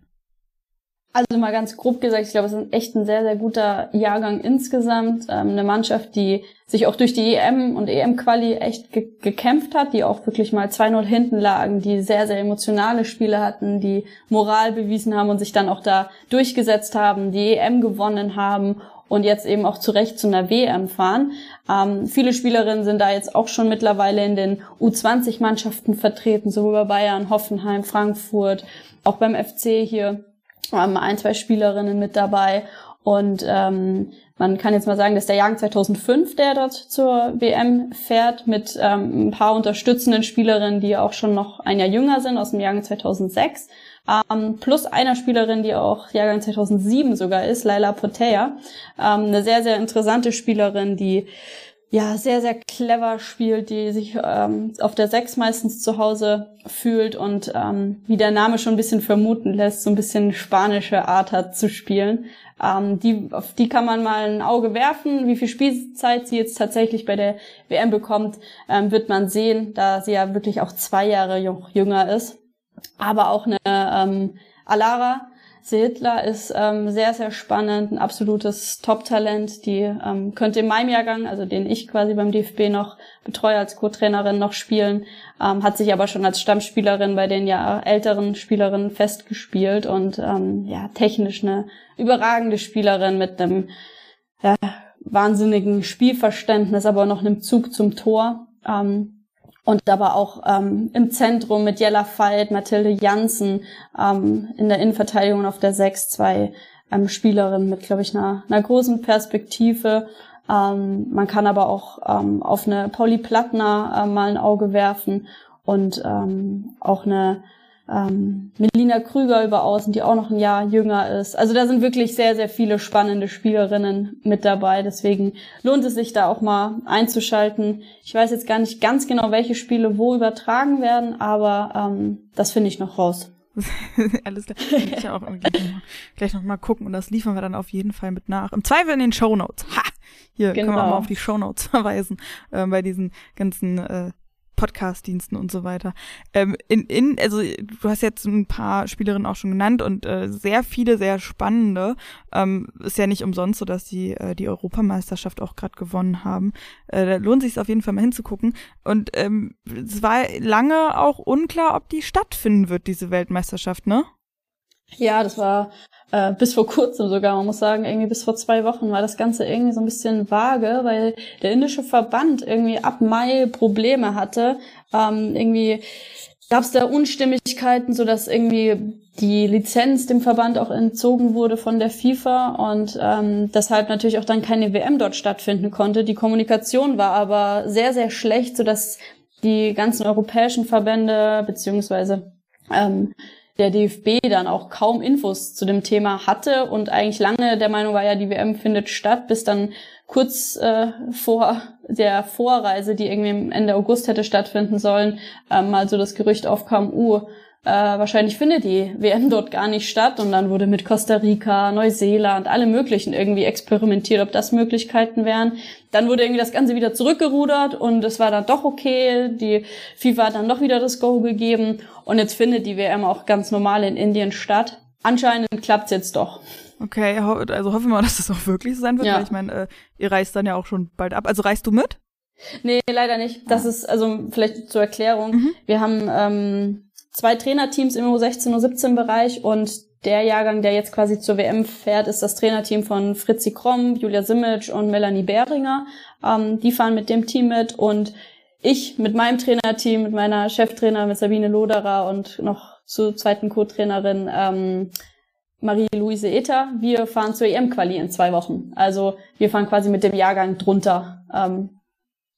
C: Also mal ganz grob gesagt, ich glaube, es ist echt ein sehr, sehr guter Jahrgang insgesamt. Ähm, eine Mannschaft, die sich auch durch die EM und EM-Quali echt ge gekämpft hat, die auch wirklich mal 2-0 hinten lagen, die sehr, sehr emotionale Spiele hatten, die Moral bewiesen haben und sich dann auch da durchgesetzt haben, die EM gewonnen haben und jetzt eben auch zurecht zu einer WM fahren. Ähm, viele Spielerinnen sind da jetzt auch schon mittlerweile in den U20-Mannschaften vertreten, sowohl bei Bayern, Hoffenheim, Frankfurt, auch beim FC hier ähm, ein, zwei Spielerinnen mit dabei. Und ähm, man kann jetzt mal sagen, dass der Jahrgang 2005, der dort zur WM fährt, mit ähm, ein paar unterstützenden Spielerinnen, die auch schon noch ein Jahr jünger sind, aus dem Jahrgang 2006, ähm, plus einer Spielerin, die auch Jahrgang 2007 sogar ist, Laila Potea, ähm, eine sehr, sehr interessante Spielerin, die ja sehr, sehr clever spielt, die sich ähm, auf der Sechs meistens zu Hause fühlt und ähm, wie der Name schon ein bisschen vermuten lässt, so ein bisschen spanische Art hat zu spielen. Ähm, die, auf die kann man mal ein Auge werfen. Wie viel Spielzeit sie jetzt tatsächlich bei der WM bekommt, ähm, wird man sehen, da sie ja wirklich auch zwei Jahre jünger ist. Aber auch eine ähm, Alara, Hitler ist ähm, sehr, sehr spannend, ein absolutes Top-Talent. Die ähm, könnte in meinem Jahrgang, also den ich quasi beim DFB noch betreue als Co-Trainerin, noch spielen, ähm, hat sich aber schon als Stammspielerin bei den ja älteren Spielerinnen festgespielt und ähm, ja, technisch eine überragende Spielerin mit einem ja, wahnsinnigen Spielverständnis, aber noch einem Zug zum Tor. Ähm, und aber auch ähm, im Zentrum mit Jella Veit, Mathilde Janssen, ähm, in der Innenverteidigung auf der 6 zwei ähm, Spielerinnen mit, glaube ich, einer, einer großen Perspektive. Ähm, man kann aber auch ähm, auf eine Pauli Plattner äh, mal ein Auge werfen und ähm, auch eine ähm, Melina Krüger über Außen, die auch noch ein Jahr jünger ist. Also da sind wirklich sehr, sehr viele spannende Spielerinnen mit dabei. Deswegen lohnt es sich da auch mal einzuschalten. Ich weiß jetzt gar nicht ganz genau, welche Spiele wo übertragen werden, aber ähm, das finde ich noch raus.
A: Alles klar. Ich auch gleich noch, mal, gleich noch mal gucken und das liefern wir dann auf jeden Fall mit nach. Im Zweifel in den Show Notes. Ha! Hier genau. können wir auch mal auf die Show Notes verweisen äh, bei diesen ganzen äh, Podcast-Diensten und so weiter. Ähm, in, in, also du hast jetzt ein paar Spielerinnen auch schon genannt und äh, sehr viele, sehr spannende. Ähm, ist ja nicht umsonst so, dass die äh, die Europameisterschaft auch gerade gewonnen haben. Äh, da lohnt sich auf jeden Fall mal hinzugucken. Und ähm, es war lange auch unklar, ob die stattfinden wird, diese Weltmeisterschaft, ne?
C: Ja, das war äh, bis vor kurzem sogar, man muss sagen, irgendwie bis vor zwei Wochen war das Ganze irgendwie so ein bisschen vage, weil der indische Verband irgendwie ab Mai Probleme hatte. Ähm, irgendwie gab es da Unstimmigkeiten, so dass irgendwie die Lizenz dem Verband auch entzogen wurde von der FIFA und ähm, deshalb natürlich auch dann keine WM dort stattfinden konnte. Die Kommunikation war aber sehr, sehr schlecht, so dass die ganzen europäischen Verbände beziehungsweise ähm, der DFB dann auch kaum Infos zu dem Thema hatte und eigentlich lange der Meinung war, ja, die WM findet statt, bis dann kurz äh, vor der Vorreise, die irgendwie Ende August hätte stattfinden sollen, ähm, mal so das Gerücht aufkam, uh, äh, wahrscheinlich findet die WM dort gar nicht statt und dann wurde mit Costa Rica, Neuseeland, alle möglichen irgendwie experimentiert, ob das Möglichkeiten wären. Dann wurde irgendwie das Ganze wieder zurückgerudert und es war dann doch okay. Die FIFA hat dann doch wieder das Go gegeben und jetzt findet die WM auch ganz normal in Indien statt. Anscheinend klappt's jetzt doch.
A: Okay, also hoffen wir mal, dass das auch wirklich so sein wird, ja. weil ich meine, äh, ihr reist dann ja auch schon bald ab. Also reist du mit?
C: Nee, leider nicht. Das ah. ist, also vielleicht zur Erklärung. Mhm. Wir haben ähm, zwei Trainerteams im U16, U17 Bereich und der Jahrgang, der jetzt quasi zur WM fährt, ist das Trainerteam von Fritzi Kromm, Julia Simic und Melanie Behringer. Ähm, die fahren mit dem Team mit und ich mit meinem Trainerteam, mit meiner Cheftrainer, mit Sabine Loderer und noch zur zweiten Co-Trainerin ähm, Marie-Louise Ether. Wir fahren zur EM-Quali in zwei Wochen. Also wir fahren quasi mit dem Jahrgang drunter. Ähm,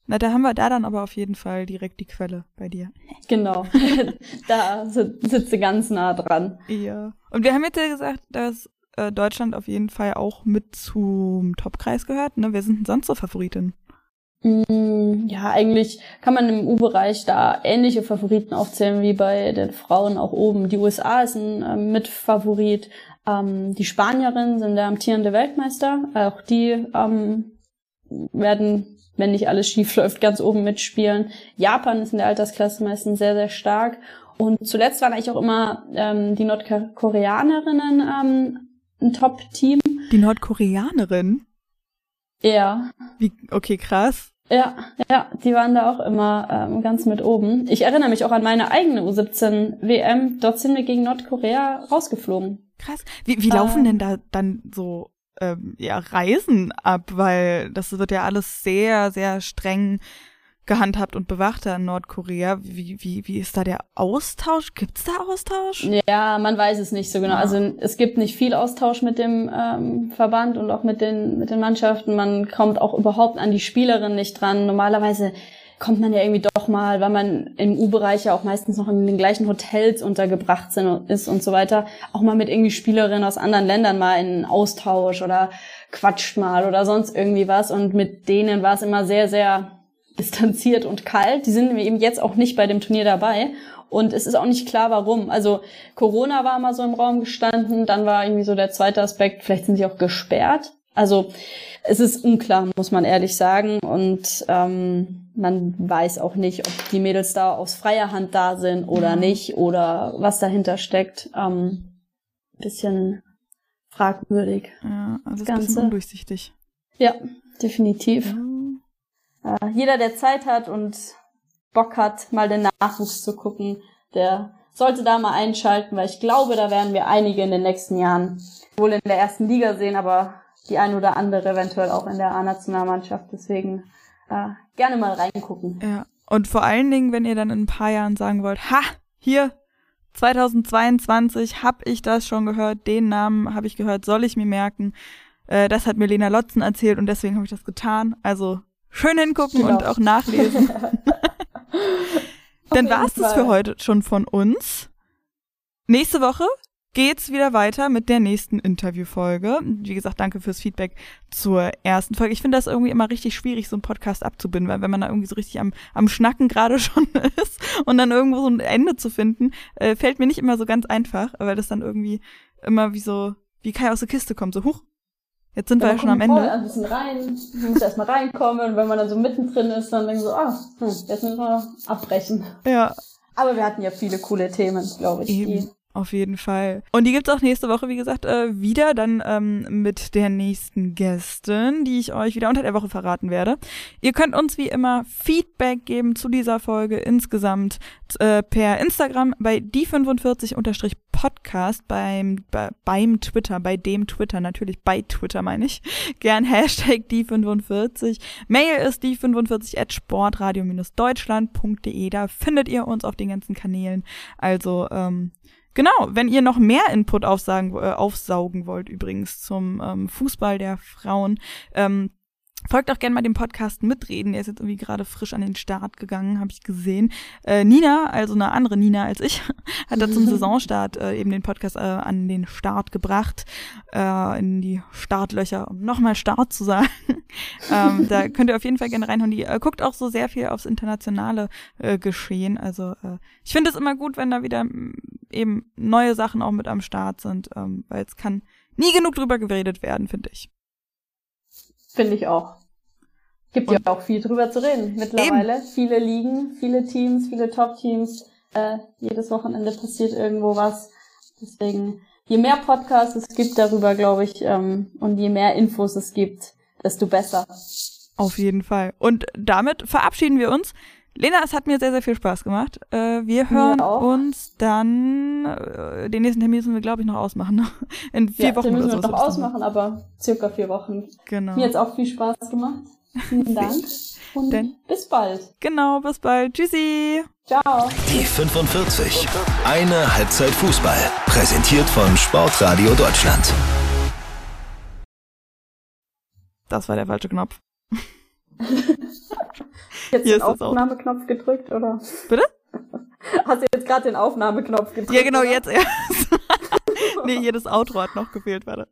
A: na, da haben wir da dann aber auf jeden Fall direkt die Quelle bei dir.
C: Genau. da sitzt sie ganz nah dran.
A: Ja. Und wir haben jetzt ja gesagt, dass äh, Deutschland auf jeden Fall auch mit zum Topkreis gehört. Ne? Wer sind denn sonst so Favoriten?
C: Mm, ja, eigentlich kann man im U-Bereich da ähnliche Favoriten aufzählen wie bei den Frauen auch oben. Die USA ist ein äh, Mitfavorit. Ähm, die Spanierinnen sind der amtierende Weltmeister. Auch die ähm, werden, wenn nicht alles schief läuft, ganz oben mitspielen. Japan ist in der Altersklasse meistens sehr, sehr stark. Und zuletzt waren eigentlich auch immer ähm, die Nordkoreanerinnen ähm, ein Top-Team.
A: Die Nordkoreanerin?
C: Ja.
A: Wie, okay, krass.
C: Ja, ja, die waren da auch immer ähm, ganz mit oben. Ich erinnere mich auch an meine eigene U17 WM. Dort sind wir gegen Nordkorea rausgeflogen.
A: Krass. Wie, wie laufen äh, denn da dann so ähm, ja, Reisen ab? Weil das wird ja alles sehr, sehr streng gehandhabt und bewacht da in Nordkorea. Wie, wie, wie ist da der Austausch? Gibt's da Austausch?
C: Ja, man weiß es nicht so genau. Ja. Also es gibt nicht viel Austausch mit dem ähm, Verband und auch mit den, mit den Mannschaften. Man kommt auch überhaupt an die Spielerin nicht dran. Normalerweise kommt man ja irgendwie doch mal, weil man im U-Bereich ja auch meistens noch in den gleichen Hotels untergebracht sind, ist und so weiter, auch mal mit irgendwie Spielerinnen aus anderen Ländern mal in Austausch oder quatscht mal oder sonst irgendwie was. Und mit denen war es immer sehr, sehr distanziert und kalt. Die sind eben jetzt auch nicht bei dem Turnier dabei. Und es ist auch nicht klar, warum. Also Corona war mal so im Raum gestanden, dann war irgendwie so der zweite Aspekt, vielleicht sind sie auch gesperrt. Also es ist unklar, muss man ehrlich sagen. Und ähm, man weiß auch nicht, ob die Mädels da aus freier Hand da sind oder ja. nicht oder was dahinter steckt. Ähm, bisschen fragwürdig.
A: Ja, also das Ganze. bisschen undurchsichtig.
C: Ja, definitiv. Ja äh, jeder, der Zeit hat und Bock hat, mal den Nachwuchs zu gucken, der sollte da mal einschalten, weil ich glaube, da werden wir einige in den nächsten Jahren wohl in der ersten Liga sehen, aber die ein oder andere eventuell auch in der A-Nationalmannschaft. Deswegen äh, gerne mal reingucken.
A: Ja. Und vor allen Dingen, wenn ihr dann in ein paar Jahren sagen wollt, ha, hier 2022 habe ich das schon gehört, den Namen habe ich gehört, soll ich mir merken. Äh, das hat mir Lena Lotzen erzählt und deswegen habe ich das getan. Also Schön hingucken genau. und auch nachlesen. Dann war es das für heute schon von uns. Nächste Woche geht's wieder weiter mit der nächsten Interviewfolge. Wie gesagt, danke fürs Feedback zur ersten Folge. Ich finde das irgendwie immer richtig schwierig, so einen Podcast abzubinden, weil wenn man da irgendwie so richtig am, am Schnacken gerade schon ist und dann irgendwo so ein Ende zu finden, äh, fällt mir nicht immer so ganz einfach, weil das dann irgendwie immer wie so, wie Kai aus der Kiste kommt, so, huch, Jetzt sind ja, wir ja schon am Ende.
C: Ein bisschen rein, man muss erstmal reinkommen und wenn man dann so mittendrin ist, dann denkt so, ah, hm, jetzt müssen wir abbrechen.
A: Ja.
C: Aber wir hatten ja viele coole Themen, glaube ich.
A: Eben. Auf jeden Fall. Und die gibt's auch nächste Woche, wie gesagt, äh, wieder dann ähm, mit der nächsten Gästin, die ich euch wieder unter der Woche verraten werde. Ihr könnt uns wie immer Feedback geben zu dieser Folge insgesamt äh, per Instagram bei die45-podcast beim, bei, beim Twitter, bei dem Twitter, natürlich bei Twitter meine ich. Gern Hashtag die45. Mail ist die45 at sportradio-deutschland.de. Da findet ihr uns auf den ganzen Kanälen. Also, ähm, Genau, wenn ihr noch mehr Input aufsagen, äh, aufsaugen wollt übrigens zum ähm, Fußball der Frauen, ähm, Folgt auch gerne mal dem Podcast mitreden. Der ist jetzt irgendwie gerade frisch an den Start gegangen, habe ich gesehen. Äh, Nina, also eine andere Nina als ich, hat da zum Saisonstart äh, eben den Podcast äh, an den Start gebracht, äh, in die Startlöcher, um nochmal Start zu sagen. ähm, da könnt ihr auf jeden Fall gerne reinhauen. Die äh, guckt auch so sehr viel aufs internationale äh, Geschehen. Also ich finde es immer gut, wenn da wieder mm, eben neue Sachen auch mit am Start sind, ähm, weil es kann nie genug drüber geredet werden, finde ich.
C: Finde ich auch. Gibt und ja auch viel drüber zu reden mittlerweile. Eben. Viele Ligen, viele Teams, viele Top-Teams. Äh, jedes Wochenende passiert irgendwo was. Deswegen, je mehr Podcasts es gibt darüber, glaube ich, ähm, und je mehr Infos es gibt, desto besser.
A: Auf jeden Fall. Und damit verabschieden wir uns. Lena, es hat mir sehr, sehr viel Spaß gemacht. Äh, wir hören uns dann, äh, den nächsten Termin müssen wir, glaube ich, noch ausmachen. Ne? In vier ja, Wochen. Den
C: müssen
A: wir
C: so noch ausmachen, aber circa vier Wochen.
A: Genau.
C: Mir hat auch viel Spaß gemacht. Vielen Dank. Und Denn, bis bald.
A: Genau, bis bald. Tschüssi.
C: Ciao.
B: Die 45. Eine Halbzeit Fußball. Präsentiert von Sportradio Deutschland.
A: Das war der falsche Knopf.
C: jetzt Hier den Aufnahmeknopf gedrückt, oder?
A: Bitte?
C: Hast du jetzt gerade den Aufnahmeknopf gedrückt?
A: Ja, genau, oder? jetzt erst. nee, jedes Outro hat noch gefehlt, warte.